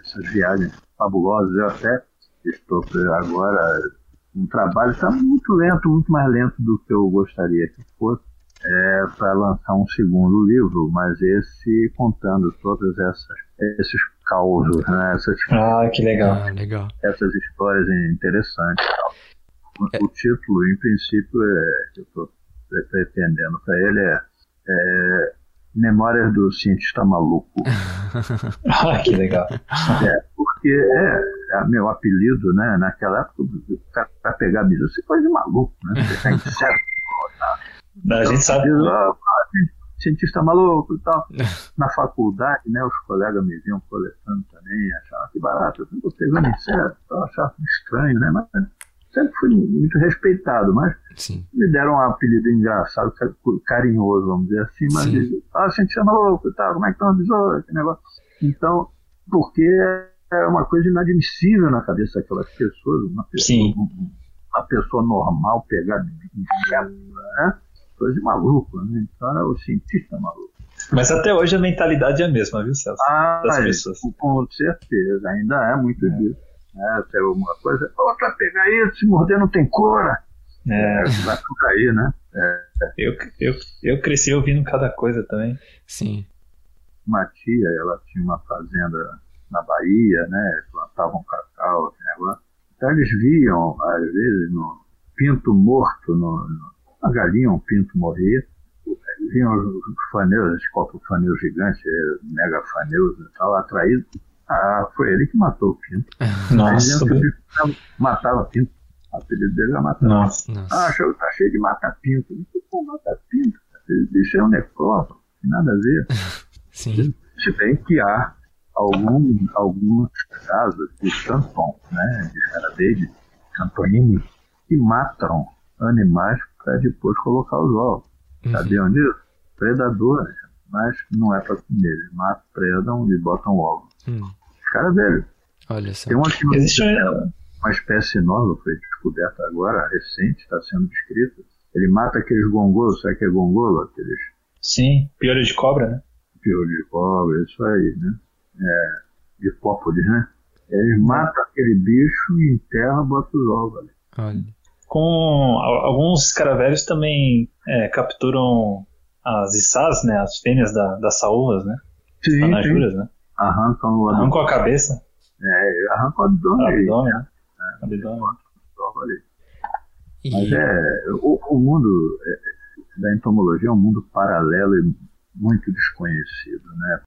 essas viagens fabulosas. Eu até estou agora um trabalho está muito lento, muito mais lento do que eu gostaria que fosse, é, para lançar um segundo livro, mas esse contando todas essas esses causos, né? Essas, ah, que legal. Ah, legal. Essas histórias interessantes. O, é. o título, em princípio, é, que eu estou pretendendo para ele é, é, Memórias do Cientista Maluco. ah, que legal. É, porque é, é meu apelido, né? Naquela época, para pegar bicho, você coisa de maluco, né? Você tá incerto. A gente sabe. Ah, cientista maluco e tal. Na faculdade, né, os colegas me vinham coletando também, achavam que barato, eu estou pegando inseto, achava estranho, né? Mas sempre fui muito respeitado, mas Sim. me deram um apelido engraçado, carinhoso, vamos dizer assim, mas Sim. ah, a gente chama louco e tal, como é que uma besouro, que negócio. Então, porque é uma coisa inadmissível na cabeça daquelas pessoas, uma pessoa, Sim. uma pessoa normal pegar inseto, né? Coisa de maluco, né? Então era o cientista maluco. Mas até hoje a mentalidade é a mesma, viu, Celso? Ah, Das é, pessoas. com certeza, ainda é muito disso. Né? Tem alguma coisa, tu vai pegar isso, se morder não tem cura. É, Vai por aí, né? eu, eu, eu cresci ouvindo cada coisa também. Sim. uma tia, ela tinha uma fazenda na Bahia, né? Plantavam cacau, esse negócio. Então eles viam, às vezes, no pinto morto, no, no, uma galinha, um pinto morrer, eles viam os, os faneus, esse copo faneu gigante, eh, mega faneus e tal, atraído. Ah, foi ele que matou o pinto. Nossa, matava- matava pinto. O apelido dele era matar nossa. Nossa. ah, show, tá cheio de mata-pinto. Pô, mata-pinto? Esse bicho é um tem nada a ver. Sim. Se bem que há algum, alguns casos de tampon, né, de escarabeide, campanini, que matam animais para depois colocar os ovos. Uhum. Sabiam disso? Predadores, mas não é para comer. Eles matam, predam e botam ovo. Hum. Escaravelho. Olha só. Tem um aqui no Existe um- uma espécie nova, foi descoberta agora, recente, está sendo descrita. Ele mata aqueles gongolos, sabe que é gongolo? Aqueles Sim, piolho de cobra, né? piolho de cobra, isso aí, né? É, de hipópolis, né? Eles matam aquele bicho e enterram, botam os ovos ali. Olha. Com a- alguns escaravelhos também é, capturam as içás, né? As fêmeas da, das saúvas, né? Sim, sim. Anajuras, né? Arrancam o Arrancam a cabeça, É, arrancam o o abdômen. abdômen, né? Abdômen. ovos ali. E, Mas é, o, o mundo é, da entomologia é um mundo paralelo e muito desconhecido, né?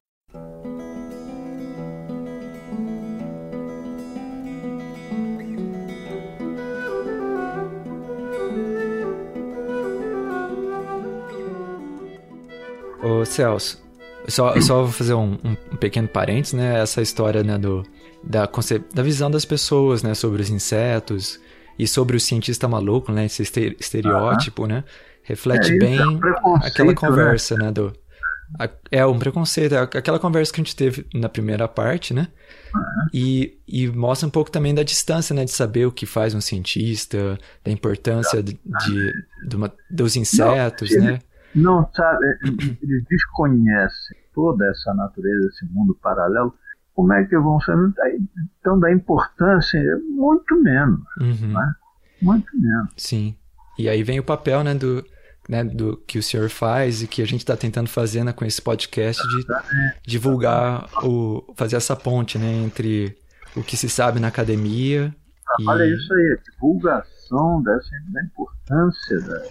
Ô Celso, só, só vou fazer um, um- pequeno parênteses, né? Essa história né, do, da, da visão das pessoas, né? Sobre os insetos e sobre o cientista maluco, né? Esse este- estereótipo, né? Reflete É, bem é aquela né? conversa, né? do, a- é um preconceito, é aquela conversa que a gente teve na primeira parte, né? E, e mostra um pouco também da distância, né? De saber o que faz um cientista, da importância de, de- de uma- dos insetos, ele- né? Não sabe, eles desconhecem toda essa natureza, esse mundo paralelo. Como é que vão saber? Então, da importância, é muito menos, Uhum. né? muito menos. Sim. E aí vem o papel, né, do, né, do que o senhor faz e que a gente está tentando fazer né, com esse podcast de divulgar o fazer essa ponte, né, entre o que se sabe na academia e Olha isso aí, a divulgação dessa, da importância da.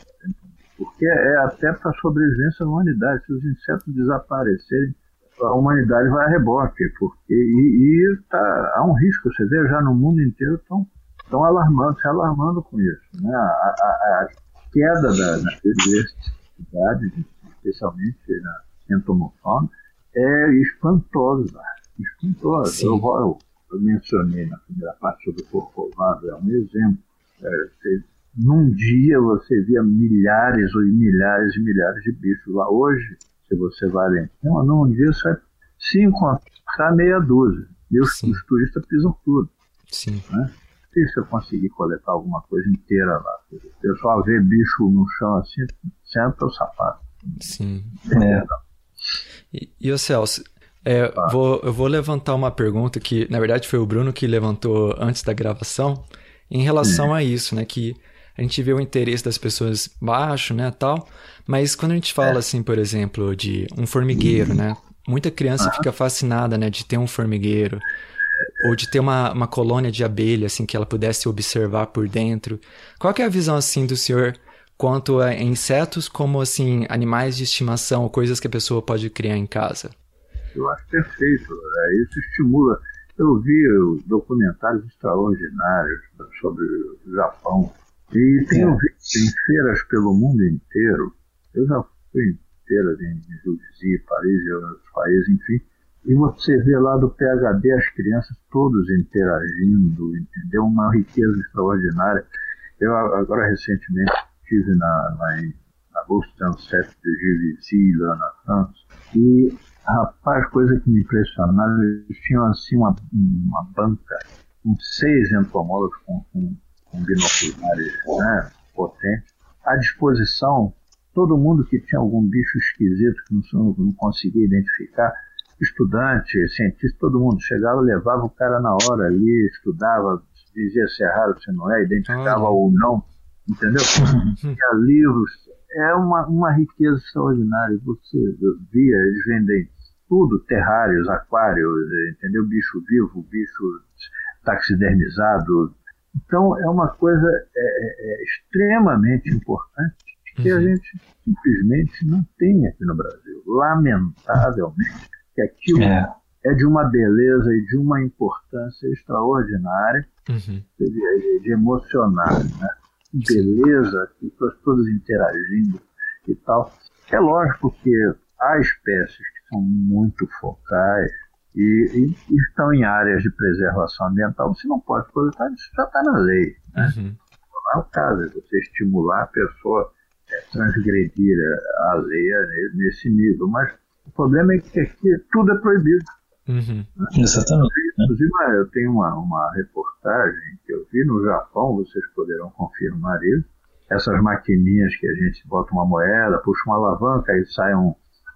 Porque é até para a sobrevivência da humanidade. Se os insetos desaparecerem, a humanidade vai a reboque. Porque, e, e tá, há um risco, você vê, já no mundo inteiro estão estão alarmando, se alarmando com isso. Né? A, a- a queda da, da biodiversidade, especialmente na entomofauna, é espantosa. Espantosa. Eu, eu, eu mencionei na primeira parte sobre o corcovado, é um exemplo. É, num dia você via milhares e milhares e milhares de bichos lá. Hoje, se você vai lá em cima, num dia você vai se encontrar meia dúzia. E os, Sim. os turistas pisam tudo. sim, Se eu conseguir coletar alguma coisa inteira lá. O pessoal vê bicho no chão assim, senta o sapato. sim. É. E, e o Celso, é, vou, eu vou levantar uma pergunta que, na verdade, foi o Bruno que levantou antes da gravação, em relação a isso, né? Que a gente vê o interesse das pessoas baixo, né, tal, mas quando a gente fala, assim, por exemplo, de um formigueiro, né? Muita criança fica fascinada, né, de ter um formigueiro, ou de ter uma, uma colônia de abelha, assim, que ela pudesse observar por dentro. Qual que é a visão, assim, do senhor quanto a insetos como, assim, animais de estimação, coisas que a pessoa pode criar em casa? Eu acho perfeito. é, isso estimula. Eu vi documentários extraordinários sobre o Japão. E tenho É. visto em feiras pelo mundo inteiro. Eu já fui em feiras em Paris, Paris e outros países, enfim. E você vê lá do PHD as crianças todos interagindo, entendeu? Uma riqueza extraordinária. Eu agora recentemente estive na, na, na Bolsa Sunset de Givici, lá na França, e rapaz, coisa que me impressionava, eles tinham assim uma, uma banca com seis entomólogos com, com, com binoculares né, potentes, à disposição, todo mundo que tinha algum bicho esquisito que não, não conseguia identificar, estudante, cientista, todo mundo chegava, levava o cara na hora ali, estudava, dizia se é raro, se não é, identificava ou não, entendeu? Tinha livros, é uma, uma riqueza extraordinária. Você via, eles vendem tudo, terrários, aquários, entendeu? Bicho vivo, bicho taxidermizado. Então é uma coisa é, é, é extremamente importante que uhum. a gente simplesmente não tem aqui no Brasil. Lamentavelmente, que aquilo é. é de uma beleza e de uma importância extraordinária uhum. de, de, emocionar, né? Beleza, pessoas todas interagindo e tal. É lógico que há espécies que são muito focais e, e estão em áreas de preservação ambiental. Você não pode coletar, isso já está na lei. Né? Uhum. Não é o caso de você estimular a pessoa a transgredir a lei nesse nível, mas o problema é que aqui tudo é proibido. Uhum. Exatamente. Inclusive, eu tenho uma, uma reportagem que eu vi no Japão, vocês poderão confirmar isso. Essas maquininhas que a gente bota uma moeda, puxa uma alavanca e sai um,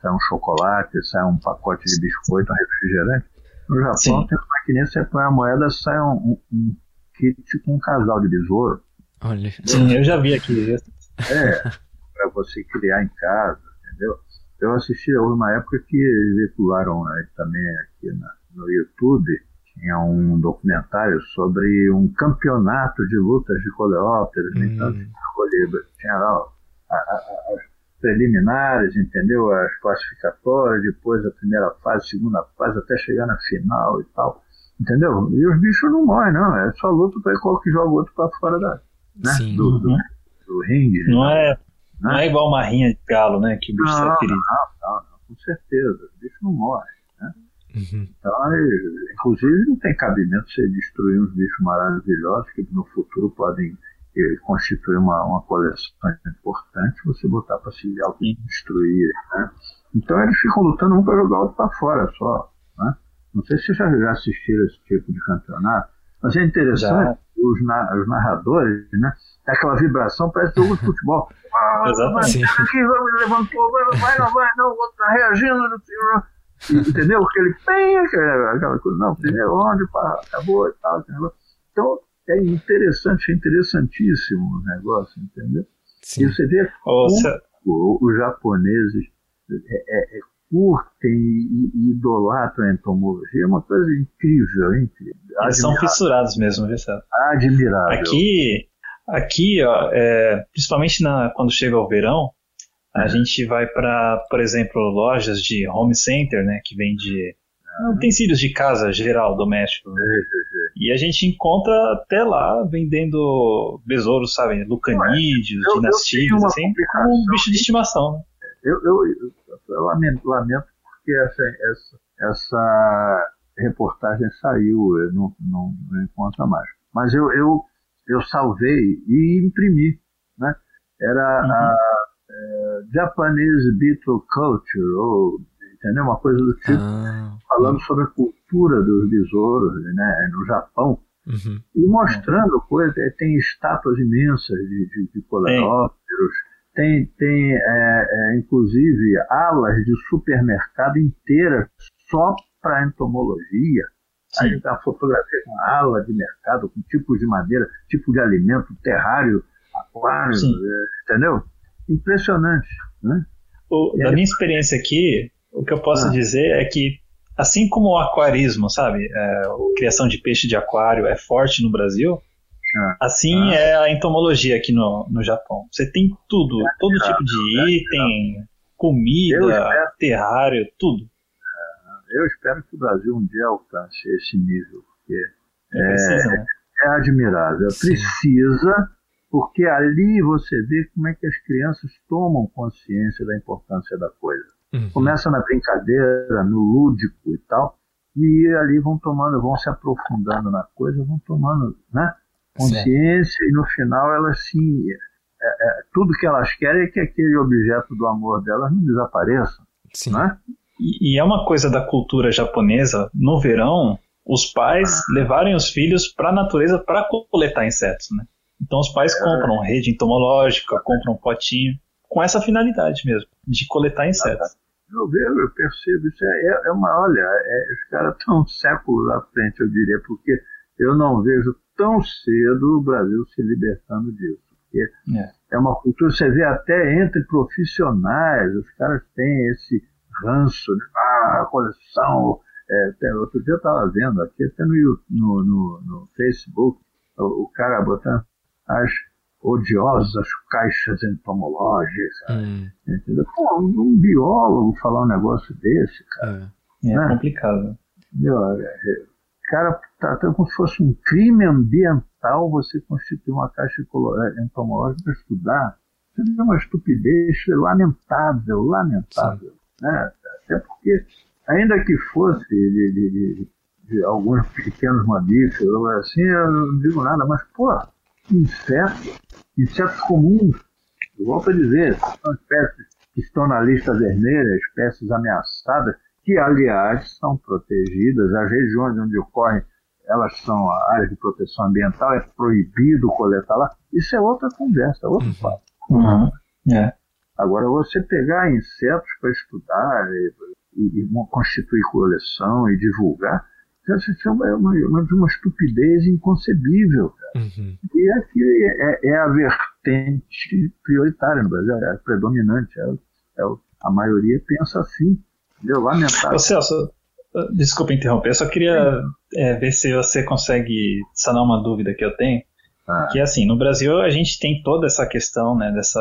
sai um chocolate, sai um pacote de biscoito, um refrigerante. No Japão Sim. tem uma maquininha, você põe a moeda, sai um, um, um kit com um casal de besouro. Olha. Sim, eu já vi aqui. É, para você criar em casa, entendeu? Eu assisti, houve uma época que eles veicularam né, também aqui na, no YouTube, tinha um documentário sobre um campeonato de lutas de coleópteros, hum. então, tinha lá a, a, as preliminares, entendeu? As classificatórias, depois a primeira fase, segunda fase, até chegar na final e tal. Entendeu? E os bichos não morrem, não. É só luta para qual que joga o outro para fora da, né? do, do, do ringue. Não é não é igual uma rinha de galo, né? Que o bicho não, sai ferido. Não, não, não, com certeza. O bicho não morre. Né? Uhum. Então, inclusive, não tem cabimento você destruir uns bichos maravilhosos que no futuro podem constituir uma, uma coleção importante, você botar para se autodestruir. Né? Então, eles ficam lutando um para jogar o outro para fora só. Né? Não sei se vocês já, já assistiram esse tipo de campeonato, mas é interessante, os, na, os narradores, né? É aquela vibração, parece jogo de futebol. Ah, Exatamente. Aqui, vamos, levantou, vai, vai, não vai, não, o outro tá reagindo, entendeu? Aquele aquela coisa, não, primeiro onde, pá, acabou e tal. Então, é interessante, é interessantíssimo o negócio, entendeu? Sim. E você vê como os japoneses é, é, é curtem e, e idolatram a entomologia, é uma coisa incrível, incrível. Eles são fissurados mesmo, viu, César? Admirável. Aqui, aqui ó, é, principalmente na, quando chega o verão, a uhum. gente vai para, por exemplo, lojas de home center, né, que vende. Utensílios de casa geral, doméstico. Né? E a gente encontra até lá vendendo besouros, sabe, lucanídeos, dinastídeos, assim, como um bicho de estimação. Né? Eu, eu, eu lamento, lamento porque essa, essa, essa reportagem saiu, eu não, não, não encontro mais. Mas eu, eu, eu salvei e imprimi. Né? Era uhum. a é, Japanese Beetle Culture, ou, entendeu? uma coisa do tipo, ah, falando sobre a cultura dos besouros né? no Japão. Uhum. E mostrando coisas, tem estátuas imensas de, de, de coleópteros, tem, tem é, é, inclusive alas de supermercado inteiras só para entomologia. Sim. A gente uma fotografia com ala de mercado, com tipos de madeira, tipo de alimento, terrário, aquário, é, entendeu? Impressionante. Né? O, da minha experiência aqui, o que eu posso ah. dizer é que, assim como o aquarismo, sabe, é, a criação de peixe de aquário é forte no Brasil, ah, assim ah. é a entomologia aqui no, no Japão. Você tem tudo, é, todo tipo de é, item, comida, terrário, tudo. É, eu espero que o Brasil um dia alcance esse nível, porque é, né? é admirável. Sim. Precisa, porque ali você vê como é que as crianças tomam consciência da importância da coisa. Uhum. Começa na brincadeira, no lúdico e tal, e ali vão tomando, vão se aprofundando na coisa, vão tomando né, consciência e no final elas sim, é, é, tudo que elas querem é que aquele objeto do amor delas não desapareça. Sim. Né? E, e é uma coisa da cultura japonesa, no verão, os pais levarem os filhos para a natureza para coletar insetos, né? Então os pais compram rede entomológica, compram potinho, com essa finalidade mesmo, de coletar insetos. Eu vejo, eu percebo, isso é, é, é uma, olha, é, os caras estão séculos à frente, eu diria, porque eu não vejo tão cedo o Brasil se libertando disso. Porque É. é uma cultura, você vê até entre profissionais, os caras têm esse ranço, né? ah, coleção. É, tem- outro dia eu estava vendo aqui, até no, no, no, no Facebook, o, o cara botando as odiosas caixas entomológicas, Hum, entendeu? Pô, um, biólogo falar um negócio desse, cara, é. É É. complicado. entendeu? É, é, o cara tratando como se fosse um crime ambiental você constituir uma caixa é, entomológica para estudar. Isso é uma estupidez lamentável, lamentável. Né? Até porque, ainda que fosse de, de- de- de alguns pequenos mamíferos, assim, eu não digo nada, mas, pô, insetos, insetos comuns, eu volto a dizer, são espécies que estão na lista vermelha, espécies ameaçadas, que, aliás, são protegidas, as regiões onde ocorrem, elas são a área de proteção ambiental, é proibido coletar lá. Isso é outra conversa, outro papo. Uhum. É. Agora, você pegar insetos para estudar e, e- e constituir coleção e divulgar, isso é uma, uma, uma, estupidez inconcebível. Uhum. E é, que é, é a vertente prioritária no Brasil, é a predominante. É, é a maioria pensa assim. Entendeu? Lamentável. Ô Celso, uh, desculpa interromper, eu só queria é, ver se você consegue sanar uma dúvida que eu tenho. Ah. Que assim, no Brasil a gente tem toda essa questão, né, dessa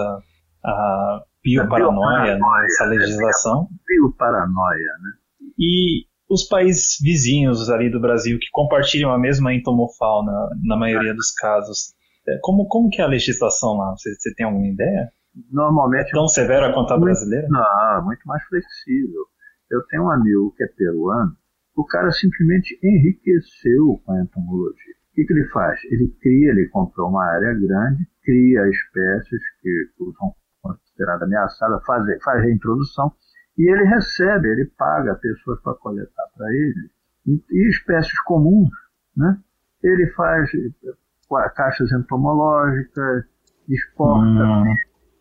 a bioparanoia, né, bioparanoia, essa legislação. Meio paranoia, né? E os países vizinhos ali do Brasil que compartilham a mesma entomofauna, na maioria dos casos, é, como, como que é a legislação lá? Você, você tem alguma ideia? É Normalmente tão severa quanto a brasileira? Não, muito mais flexível. Eu tenho um amigo que é peruano, o cara simplesmente enriqueceu com a entomologia. O que, que ele faz? Ele cria, ele comprou uma área grande, cria espécies que são consideradas ameaçadas, faz, faz a introdução e ele recebe, ele paga pessoas para coletar para ele. E, e espécies comuns, né? Ele faz eh, caixas entomológicas, exporta, Hum,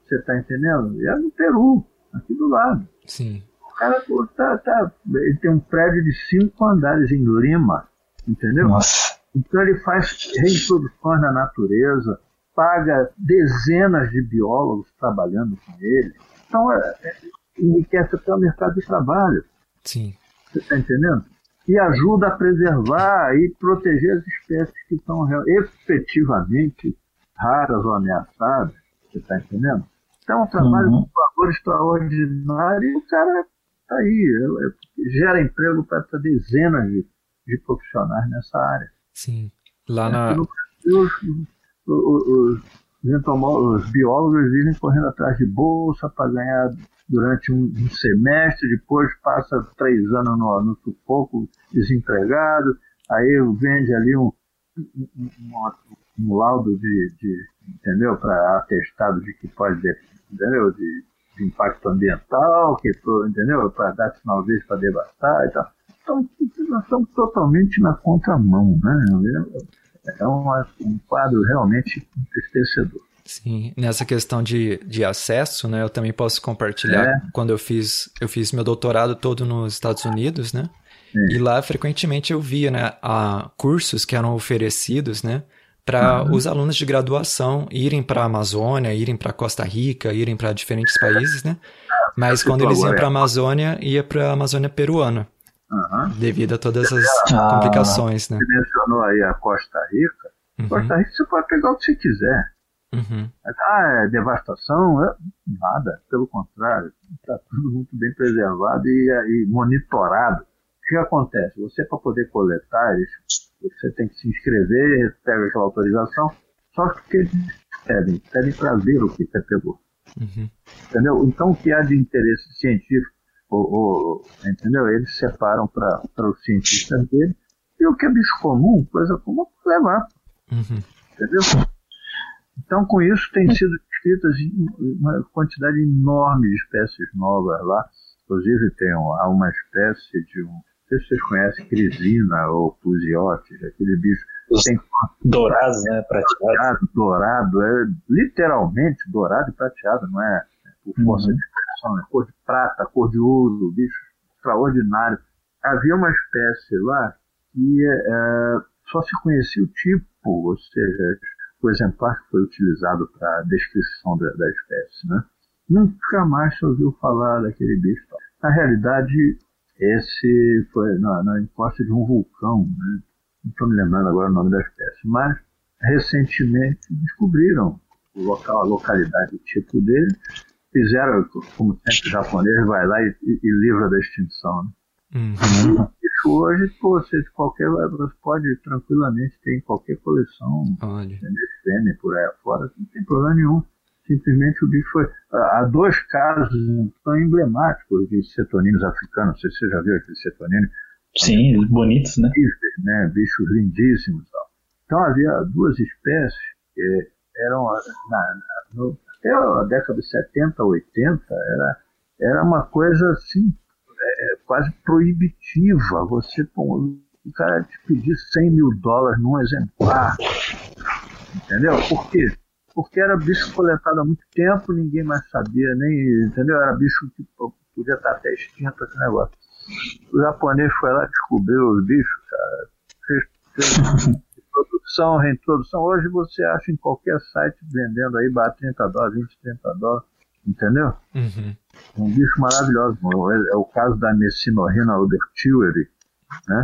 você está entendendo? E é no Peru, aqui do lado. Sim. O cara pô, tá, tá, ele tem um prédio de cinco andares em Lima, entendeu? nossa. Então ele faz reintroduções na natureza, paga dezenas de biólogos trabalhando com ele. Então é, é, enriquece até o mercado de trabalho, Sim. você está entendendo? E ajuda a preservar e proteger as espécies que estão real- efetivamente raras ou ameaçadas, você está entendendo? Então é um trabalho Uhum. de valor extraordinário e o cara está aí, é- é- gera emprego para dezenas de, de profissionais nessa área. Sim. Lá Aqui na. Brasil, os, os, os, os biólogos vivem correndo atrás de bolsa para ganhar durante um, um semestre, depois passa três anos no, no sufoco, desempregado, aí vende ali um, um, um- um laudo de, de entendeu, para atestado de que pode entendeu, de, de impacto ambiental, que entendeu, para dar sinal verde para devastar e tal. Então, nós estamos totalmente na contramão, né? É uma- um quadro realmente entristecedor. Sim, nessa questão de, de acesso, né, eu também posso compartilhar É. quando eu fiz, eu fiz meu doutorado todo nos Estados Unidos, né? Sim. E lá frequentemente eu via, né, a cursos que eram oferecidos, né, para Uhum. os alunos de graduação irem para a Amazônia, irem para Costa Rica, irem para diferentes países, né? Mas quando eles iam é. para a Amazônia, ia para a Amazônia peruana, Aham. devido a todas as Ah. complicações, né? Você mencionou aí a Costa Rica. Uhum, Costa Rica você pode pegar o que você quiser. Uhum, Ah, é devastação? É, nada, pelo contrário. Está tudo muito bem preservado e, e monitorado. O que acontece? Você, para poder coletar, você tem que se inscrever, pega aquela autorização, só que eles pedem, pedem para ver o que você pegou. uhum, Entendeu? Então, o que há de interesse científico o, o, entendeu? Eles separam para os cientistas dele. E o que é bicho comum, coisa comum, levar. Uhum. Entendeu? Então, com isso, tem sido descritas uma quantidade enorme de espécies novas lá. Inclusive, tem uma, uma espécie de um. Não sei se vocês conhecem crisina ou pusiotes, aquele bicho. Tem dourados, né? Prateado. Dourado, é literalmente dourado e prateado, não é por força uhum. de expressão, é cor de prata, cor de ouro, bicho extraordinário. Havia uma espécie lá que é, só se conhecia o tipo, ou seja, o exemplar que foi utilizado para a descrição da, da, espécie. Né? Nunca mais se ouviu falar daquele bicho. Na realidade, esse foi na, na encosta de um vulcão, né? não estou me lembrando agora o nome da espécie, mas recentemente descobriram o local, a localidade, o tipo dele, fizeram, como sempre o japonês vai lá e, e, livra da extinção. Né? Uhum. Hoje, pô, você, qualquer, você pode tranquilamente ter em qualquer coleção Olha. de por aí fora, não tem problema nenhum. Simplesmente o bicho foi. Há dois casos tão emblemáticos de cetoninos africanos. Não sei se você já viu aqueles cetoninos. Sim, é, bonitos, né? né? Bichos lindíssimos. Tal. Então havia duas espécies que eram. Na, na, no, até a década de 70, 80, era, era uma coisa assim é, quase proibitiva. Você, o cara te pedir 100 mil dólares num exemplar. Entendeu? Por quê? Porque era bicho coletado há muito tempo, ninguém mais sabia, nem. Entendeu? Era bicho que podia estar até extinto esse negócio. O japonês foi lá, descobriu os bichos, cara. Fez, fez produção, reintrodução. Hoje você acha em qualquer site vendendo aí, bate 30 dólares, 20, 30 dólares. Entendeu? Uhum. Um bicho maravilhoso. É o caso da Messinorrina ubertieri, né?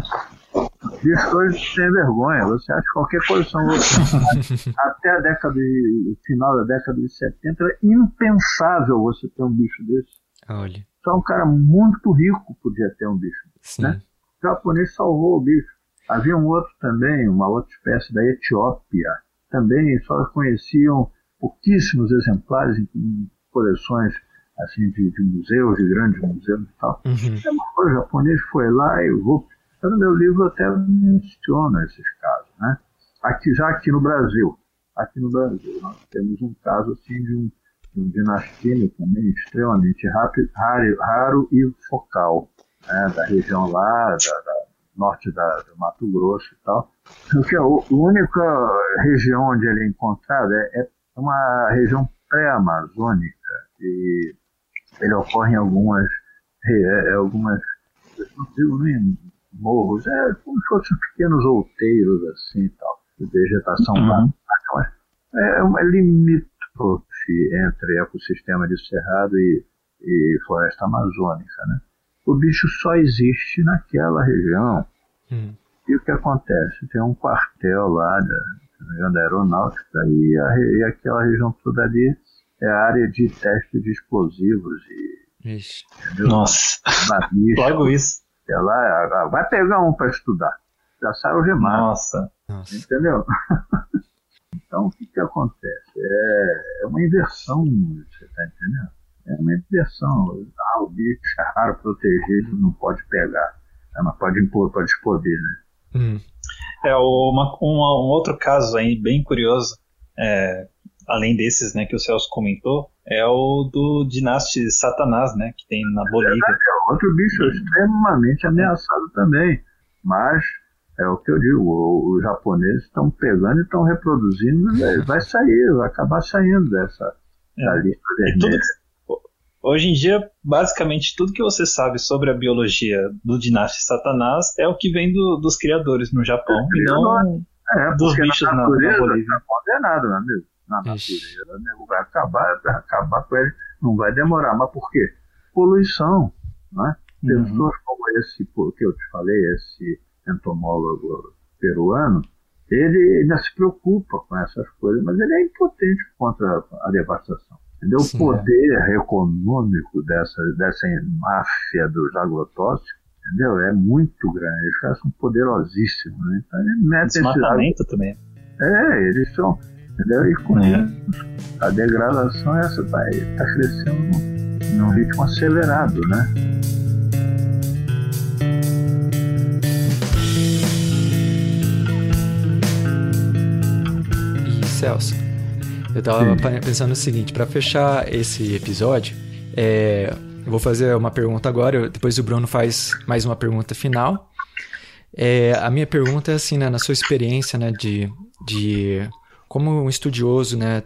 Bicho hoje sem vergonha. Você acha qualquer posição. Até a década de, final da década de 70 era impensável você ter um bicho desse. Olha. Só um cara muito rico podia ter um bicho. Sim. Né? O japonês salvou o bicho. Havia um outro também, uma outra espécie da Etiópia. Também só conheciam pouquíssimos exemplares em coleções assim de, de museus, de grandes museus e tal. Uhum. O japonês foi lá e vou. No meu livro até menciona esses casos, né? Aqui, já aqui no Brasil, aqui no Brasil, nós temos um caso assim de um, de um também extremamente rápido, raro, raro e focal, né? da região lá, da, da norte da, do Mato Grosso e tal. Porque a, a única região onde ele é encontrado é, é uma região pré-amazônica e ele ocorre em algumas, é, é algumas não digo nem morros, é como se fossem pequenos outeiros assim tal, de vegetação uhum. mas é uma limítrofe entre ecossistema de cerrado e, e floresta amazônica, né? O bicho só existe naquela região. Hum. E o que acontece? Tem um quartel lá da, da aeronáutica e, a, e aquela região toda ali é a área de teste de explosivos e. Ixi. Entendeu? Nossa, Barbicha, logo isso. é lá, vai pegar um para estudar. Já sai o gemado, Nossa. Entendeu? então o que, que acontece? É, é uma inversão, você está entendendo? É uma inversão. Ah, o bicho é raro, protegido, não pode pegar. É, mas pode impor, pode explodir, né? Hum. É uma, uma- um outro caso aí bem curioso, é, além desses, né, que o Celso comentou, é o do Dinaste Satanás, né, que tem na Bolívia. É outro bicho extremamente ameaçado também. Mas é o que eu digo, os japoneses estão pegando e estão reproduzindo, e vai sair, vai acabar saindo dessa É. da tudo vermelha. hoje em dia, basicamente, tudo que você sabe sobre a biologia do Dinaste Satanás é o que vem do- dos criadores no Japão, e não É, dos bichos na na- na Bolívia. está condenado, meu amigo. Na natureza, né? vai acabar, vai acabar com ele, não vai demorar. Mas por quê? Poluição, né? Uhum. Pessoas como esse que eu te falei, esse entomólogo peruano, ele ainda se preocupa com essas coisas, mas ele é impotente contra a devastação. Entendeu? Sim, o poder econômico dessa, dessa máfia dos agrotóxicos entendeu? é muito grande. Eles são poderosíssimos. Né? Então, esse desmatamento também. é, eles são entendeu? E com é. isso, a degradação é essa tá, tá crescendo num ritmo acelerado, né? E Celso, eu tava Sim. pensando o seguinte, para fechar esse episódio, é, eu vou fazer uma pergunta agora, depois o Bruno faz mais uma pergunta final. É, a minha pergunta é assim, né, na sua experiência né, de, de como um estudioso, né,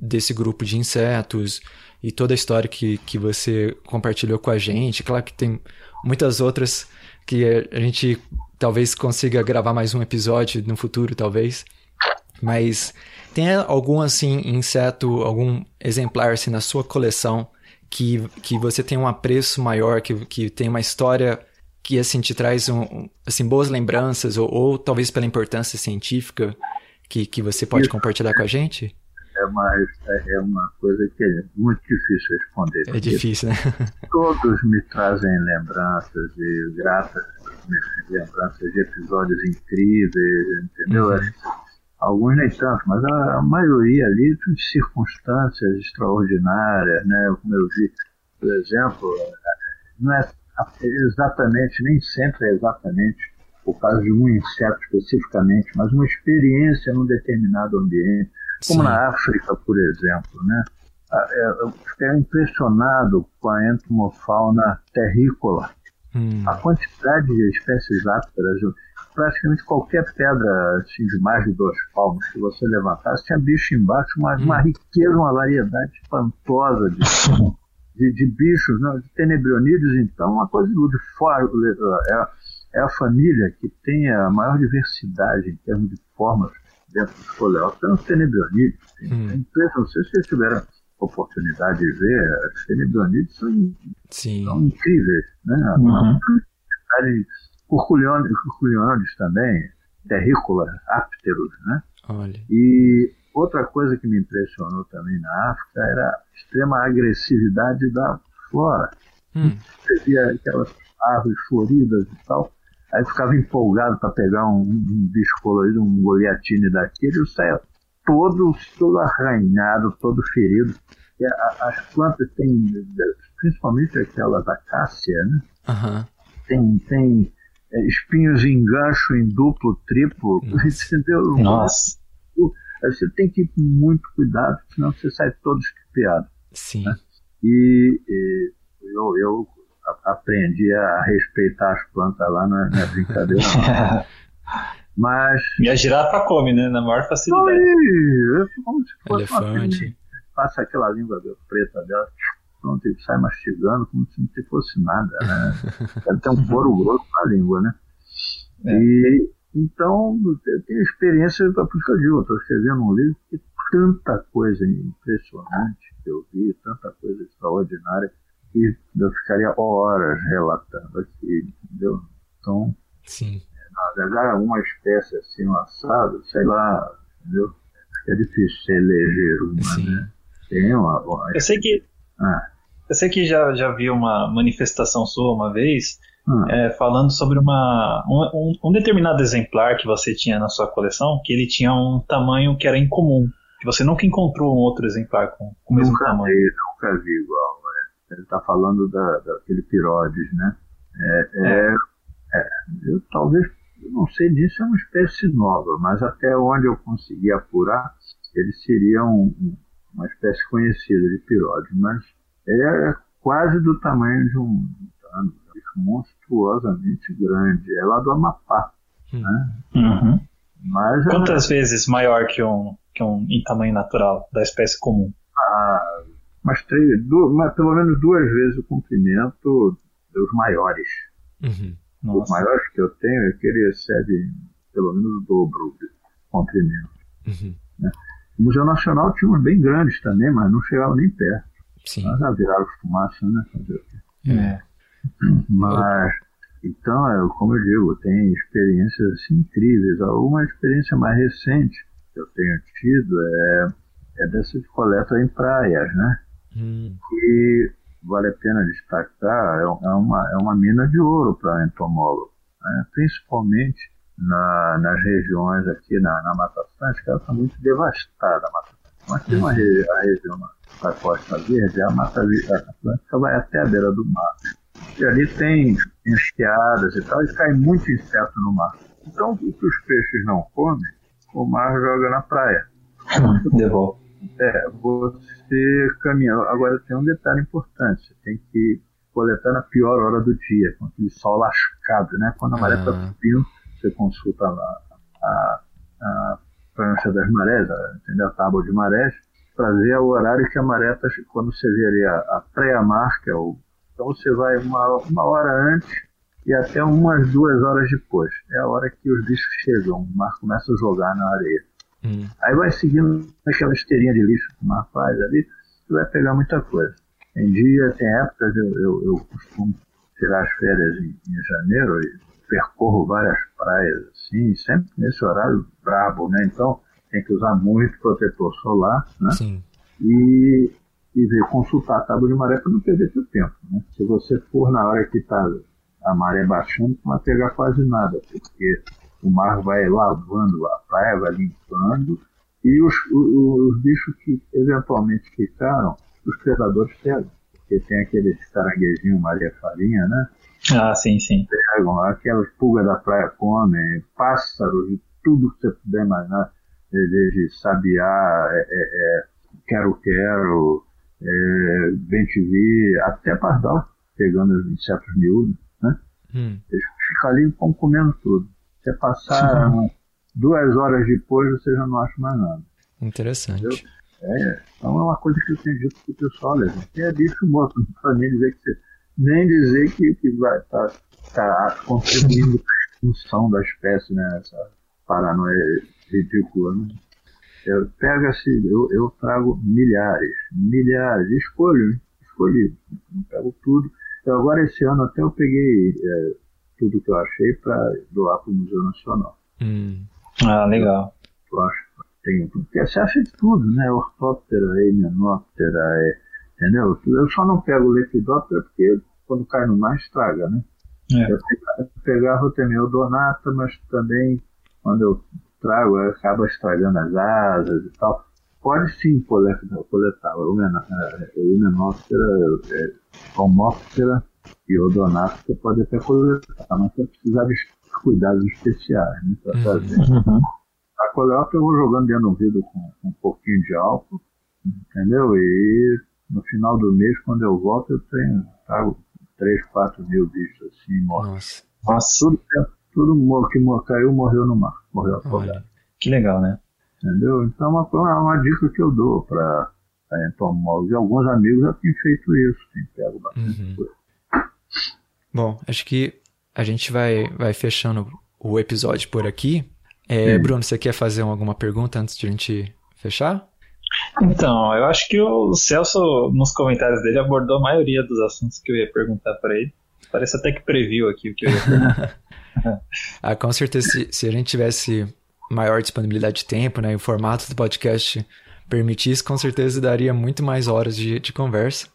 desse grupo de insetos e toda a história que, que você compartilhou com a gente, claro que tem muitas outras que a gente talvez consiga gravar mais um episódio no futuro, talvez, mas tem algum assim inseto, algum exemplar assim na sua coleção que, que você tem um apreço maior, que, que tem uma história que assim te traz um, assim boas lembranças ou, ou talvez pela importância científica que, que você pode Isso. compartilhar com a gente? É uma, é uma coisa que é muito difícil responder. É difícil, né? Todos me trazem lembranças e gratas lembranças de episódios incríveis, entendeu? Uhum. Alguns nem tanto, mas a, a maioria ali são circunstâncias extraordinárias, né? Como eu vi, por exemplo, não é exatamente, nem sempre é exatamente por causa de um inseto especificamente, mas uma experiência num determinado ambiente, como Sim. na África, por exemplo, né? É, eu fiquei impressionado com a entomofauna terrícola. Hum. A quantidade de espécies ápteras praticamente qualquer pedra assim, de mais de dois palmos que você levantasse, tinha bicho embaixo, mas uma hum. riqueza, uma variedade espantosa de, de, de bichos, né? de tenebrionídeos, então, uma coisa de fora. É, é a família que tem a maior diversidade em termos de formas dentro dos coleópteros, são os tenebrionídeos. Hum. É impressionante, não sei se vocês tiveram oportunidade de ver, os tenebrionídeos são, são incríveis. Né? Uhum. Curculiones também, terrícolas, ápteros, né? Olha. E outra coisa que me impressionou também na África era a extrema agressividade da flora. Hum. Você via aquelas árvores floridas e tal, aí ficava empolgado para pegar um, um, bicho colorido, um goliatine daquele, e saia todo, todo arranhado, todo ferido. E a, as plantas têm, principalmente aquelas acácia, né? Uhum. Tem, tem é, espinhos em gancho em duplo, triplo, entendeu? Nossa. Você tem que ir com muito cuidado, senão você sai todo estupiado. Sim. Né? E, e eu, eu aprendi a respeitar as plantas lá, não é, não é brincadeira. Mas. E a girafa come, né? Na maior facilidade. Aí, é como se fosse Elefante. passa aquela língua preta dela, pronto, ele sai mastigando como se não fosse nada, né? Deve ter um couro grosso na língua, né? É. E então eu tenho experiência, por isso que eu digo, estou escrevendo um livro que tanta coisa impressionante que eu vi, tanta coisa extraordinária, que eu ficaria horas relatando aqui, entendeu? Então, Sim. navegar uma espécie assim, um assado, sei lá, entendeu? É difícil eleger uma, Sim. né? Tem uma, uma... Eu sei que. Ah. Eu sei que já, já vi uma manifestação sua uma vez ah. é, falando sobre uma, um, um, determinado exemplar que você tinha na sua coleção, que ele tinha um tamanho que era incomum, que você nunca encontrou um outro exemplar com, com o mesmo nunca tamanho. Vi, nunca vi igual. É. Ele está falando da, daquele pirodes, né? É, é, é. é, eu talvez, eu não sei disso, é uma espécie nova, mas até onde eu consegui apurar, ele seria um, uma espécie conhecida de pirodes, mas ele é quase do tamanho de um tano, monstruosamente grande. É lá do Amapá. Hum. Né? Uhum. Mas Quantas vezes maior que um, que um em tamanho natural da espécie comum? Ah, mas três, duas, pelo menos duas vezes o comprimento dos maiores. Uhum. Os maiores que eu tenho é que ele excede pelo menos o dobro de comprimento. Uhum. Né? O Museu Nacional tinha uns bem grandes também, mas não chegavam nem perto. Sim. Mas já viraram fumaça, né? É. Mas, então, é, como eu digo, tem experiências assim, incríveis. Uma experiência mais recente que eu tenho tido é, é dessa de coleta em praias, né? Hum. E vale a pena destacar, é, é uma, é uma mina de ouro para entomólogo, né? principalmente na, nas regiões aqui na, na Mata Atlântica, ela está muito devastada a Mata Atlântica. Mas tem uma a região da Costa Verde, a Mata Atlântica vai até a beira do mar. E ali tem enseadas e tal, e cai muito inseto no mar. Então, o que os peixes não comem, o mar joga na praia. Devolve. É, você caminha. Agora tem um detalhe importante: você tem que coletar na pior hora do dia, com aquele sol lascado, né? Quando a maré está Ah. subindo, você consulta lá a, a prancha das marés, a, entendeu? a tábua de marés, para ver o horário que a maré está. Quando você vê ali a, a pré-mar, que é o. Então você vai uma, uma hora antes e até umas duas horas depois. É a hora que os bichos chegam, o mar começa a jogar na areia. Hum, Aí vai seguindo aquela esteirinha de lixo que o mar faz ali, você vai pegar muita coisa. Tem dia, tem épocas, eu, eu, eu costumo tirar as férias em, em janeiro e percorro várias praias assim, sempre nesse horário brabo, né? Então tem que usar muito protetor solar, né? sim. E, e ver, consultar a tábua de maré para não perder seu tempo, né? Se você for na hora que está a maré baixando, não vai pegar quase nada, porque o mar vai lavando a praia, vai limpando, e os, os, os bichos que eventualmente ficaram, os predadores pegam. Porque tem aqueles caranguejinhos Maria Farinha, né? Ah, sim, sim. Pegam, aquelas pulgas da praia comem, pássaros, de tudo que você puder imaginar, desde sabiá, é, é, é, quero-quero, é, bem-te-vi, até pardal, pegando os insetos miúdos, né? Hum, Eles ficam ali e comendo tudo. Você passar duas horas depois, você já não acha mais nada. interessante. É, então é uma coisa que eu tenho dito pro pessoal, olha, gente, é bicho morto, não precisa nem dizer que você, nem dizer que, que vai estar tá, tá contribuindo para a extinção da espécie, né? Essa paranoia ridícula, né? Eu pego assim, eu, eu trago milhares, milhares, escolho, escolhi, não pego tudo. Eu, agora esse ano até eu peguei é, tudo que eu achei para doar para o Museu Nacional. Hum, Ah, legal. Eu acho que tem tudo. Porque você acha de tudo, né? Ortóptera, himenóptera, é, entendeu? Eu só não pego lepidóptera porque quando cai no mar estraga, né? É. Eu pegava, eu pegava também odonata, mas também quando eu trago acaba estragando as asas e tal. Pode sim coletar, coletar o himeno- é, o himenóptera, é, homóptera e odonata, você pode até coletar, mas você precisa de cuidados especiais, né? Pra Uhum. fazer. Uhum. A coleta eu vou jogando dentro do vidro com, com um pouquinho de álcool, entendeu? E no final do mês, quando eu volto, eu tenho, trago 3, 4 mil bichos assim, mortos. nossa, Tudo, tudo mor- que caiu morreu no mar, morreu afogado, que legal, né? entendeu? Então é uma, uma, uma dica que eu dou para entomólogos. E alguns amigos já têm feito isso, têm pego bastante Uhum. coisa. Bom, acho que a gente vai, vai fechando o episódio por aqui. É, Sim. Bruno, você quer fazer alguma pergunta antes de a gente fechar? Então, eu acho que o Celso, nos comentários dele, abordou a maioria dos assuntos que eu ia perguntar para ele. Parece até que previu aqui o que eu ia perguntar. Ah, com certeza, se, se a gente tivesse maior disponibilidade de tempo, né, e o formato do podcast permitisse, com certeza daria muito mais horas de, de conversa.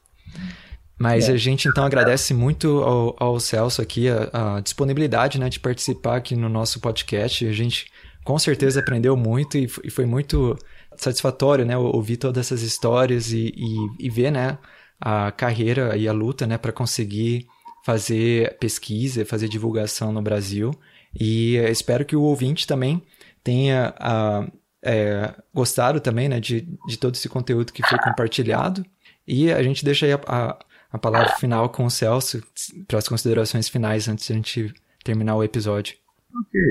Mas É. a gente então agradece muito ao, ao Celso aqui a, a disponibilidade, né, de participar aqui no nosso podcast. A gente com certeza aprendeu muito e, e foi muito satisfatório, né, ouvir todas essas histórias e, e, e ver, né, a carreira e a luta, né, para conseguir fazer pesquisa, fazer divulgação no Brasil. E eh, espero que o ouvinte também tenha ah, é, gostado também, né, de, de todo esse conteúdo que foi compartilhado. E a gente deixa aí a, a, a palavra final com o Celso para as considerações finais antes de a gente terminar o episódio. Ok,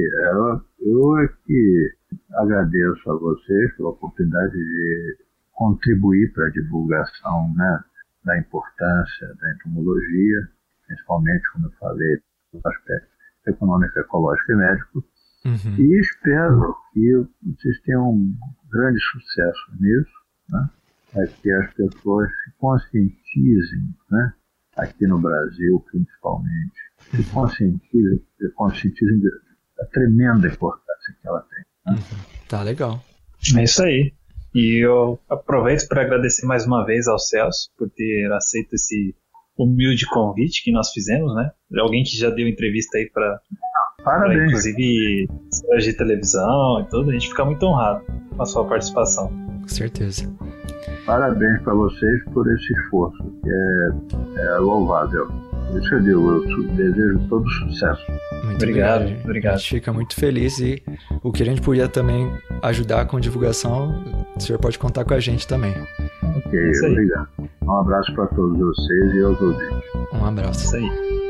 eu, é que agradeço a vocês pela oportunidade de contribuir para a divulgação né, da importância da entomologia, principalmente, como eu falei, no aspecto econômico, ecológico e médico. Uhum. E espero que vocês tenham um grande sucesso nisso, né? é que as pessoas se conscientizem, né? aqui no Brasil principalmente, se conscientizem, se conscientizem da tremenda importância que ela tem. Tá legal. É isso aí. E eu aproveito para agradecer mais uma vez ao Celso por ter aceito esse humilde convite que nós fizemos, né? Alguém que já deu entrevista aí para Parabéns. Inclusive, de televisão e tudo, a gente fica muito honrado com a sua participação. Com certeza. Parabéns para vocês por esse esforço, que é, é louvável. Isso eu digo, eu desejo todo sucesso. Muito Obrigado, obrigado. obrigado. A gente fica muito feliz e o que a gente puder também ajudar com divulgação, o senhor pode contar com a gente também. Ok, obrigado. Um abraço para todos vocês e aos ouvintes. Um abraço. Isso aí.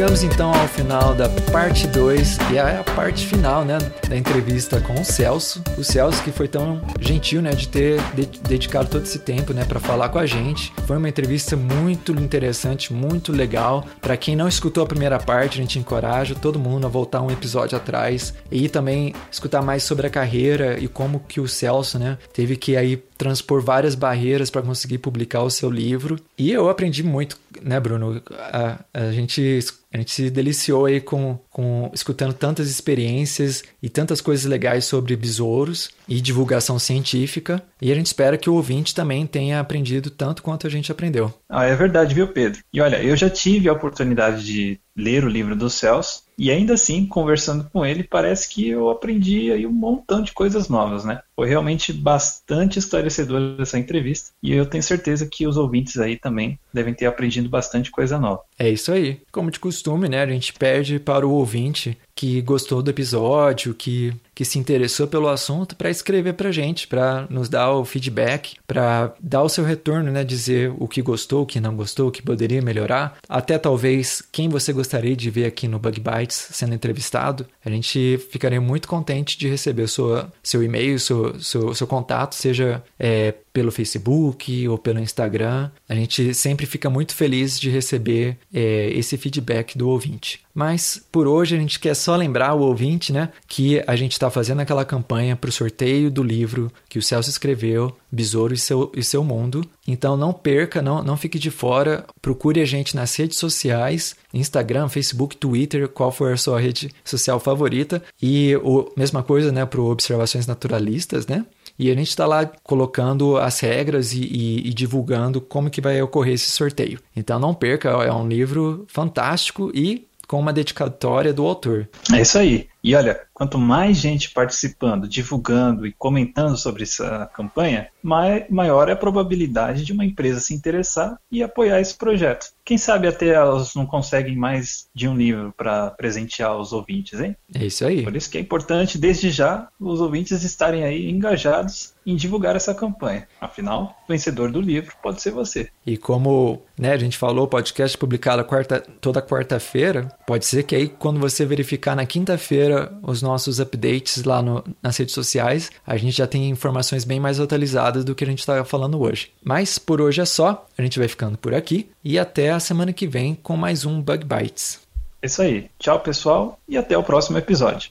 Chegamos então ao final da parte 2 e é a parte final, né, da entrevista com o Celso. O Celso que foi tão gentil, né, de ter de- dedicado todo esse tempo, né, para falar com a gente. Foi uma entrevista muito interessante, muito legal. Para quem não escutou a primeira parte, a gente encoraja todo mundo a voltar um episódio atrás e também escutar mais sobre a carreira e como que o Celso, né, teve que aí transpor várias barreiras para conseguir publicar o seu livro. E eu aprendi muito, né, Bruno? A, a gente a gente se deliciou aí com, com escutando tantas experiências e tantas coisas legais sobre besouros e divulgação científica. E a gente espera que o ouvinte também tenha aprendido tanto quanto a gente aprendeu. Ah, é verdade, viu, Pedro? E olha, eu já tive a oportunidade de ler o livro do Celso e ainda assim, conversando com ele, parece que eu aprendi aí um montão de coisas novas, né? Foi realmente bastante esclarecedora essa entrevista e eu tenho certeza que os ouvintes aí também devem ter aprendido bastante coisa nova. É isso aí. Como de costume, né? A gente pede para o ouvinte que gostou do episódio, que, que se interessou pelo assunto, para escrever para gente, para nos dar o feedback, para dar o seu retorno, né? Dizer o que gostou, o que não gostou, o que poderia melhorar. Até talvez quem você gostaria de ver aqui no Bug Bites sendo entrevistado. A gente ficaria muito contente de receber sua, seu e-mail, seu, seu, seu contato, seja é, pelo Facebook ou pelo Instagram. A gente sempre fica muito feliz de receber é, esse feedback do ouvinte. Mas por hoje a gente quer só lembrar o ouvinte, né, que a gente está fazendo aquela campanha para o sorteio do livro que o Celso escreveu, Besouro e seu, e seu Mundo. Então não perca, não, não fique de fora. Procure a gente nas redes sociais, Instagram, Facebook, Twitter, qual for a sua rede social favorita. E o, mesma coisa, né, para Observações Naturalistas, né? E a gente está lá colocando as regras e, e, e, divulgando como que vai ocorrer esse sorteio. Então não perca, é um livro fantástico e com uma dedicatória do autor. É isso aí. E olha, quanto mais gente participando, divulgando e comentando sobre essa campanha, maior é a probabilidade de uma empresa se interessar e apoiar esse projeto. Quem sabe até elas não conseguem mais de um livro para presentear os ouvintes, hein? É isso aí. Por isso que é importante, desde já, os ouvintes estarem aí engajados em divulgar essa campanha. Afinal, o vencedor do livro pode ser você. E como né, a gente falou, o podcast publicado quarta, toda quarta-feira, pode ser que aí quando você verificar na quinta-feira os nossos updates lá no, nas redes sociais, a gente já tem informações bem mais atualizadas do que a gente está falando hoje. Mas por hoje é só, a gente vai ficando por aqui e até a semana que vem com mais um Bug Bites. É isso aí. Tchau, pessoal, e até o próximo episódio.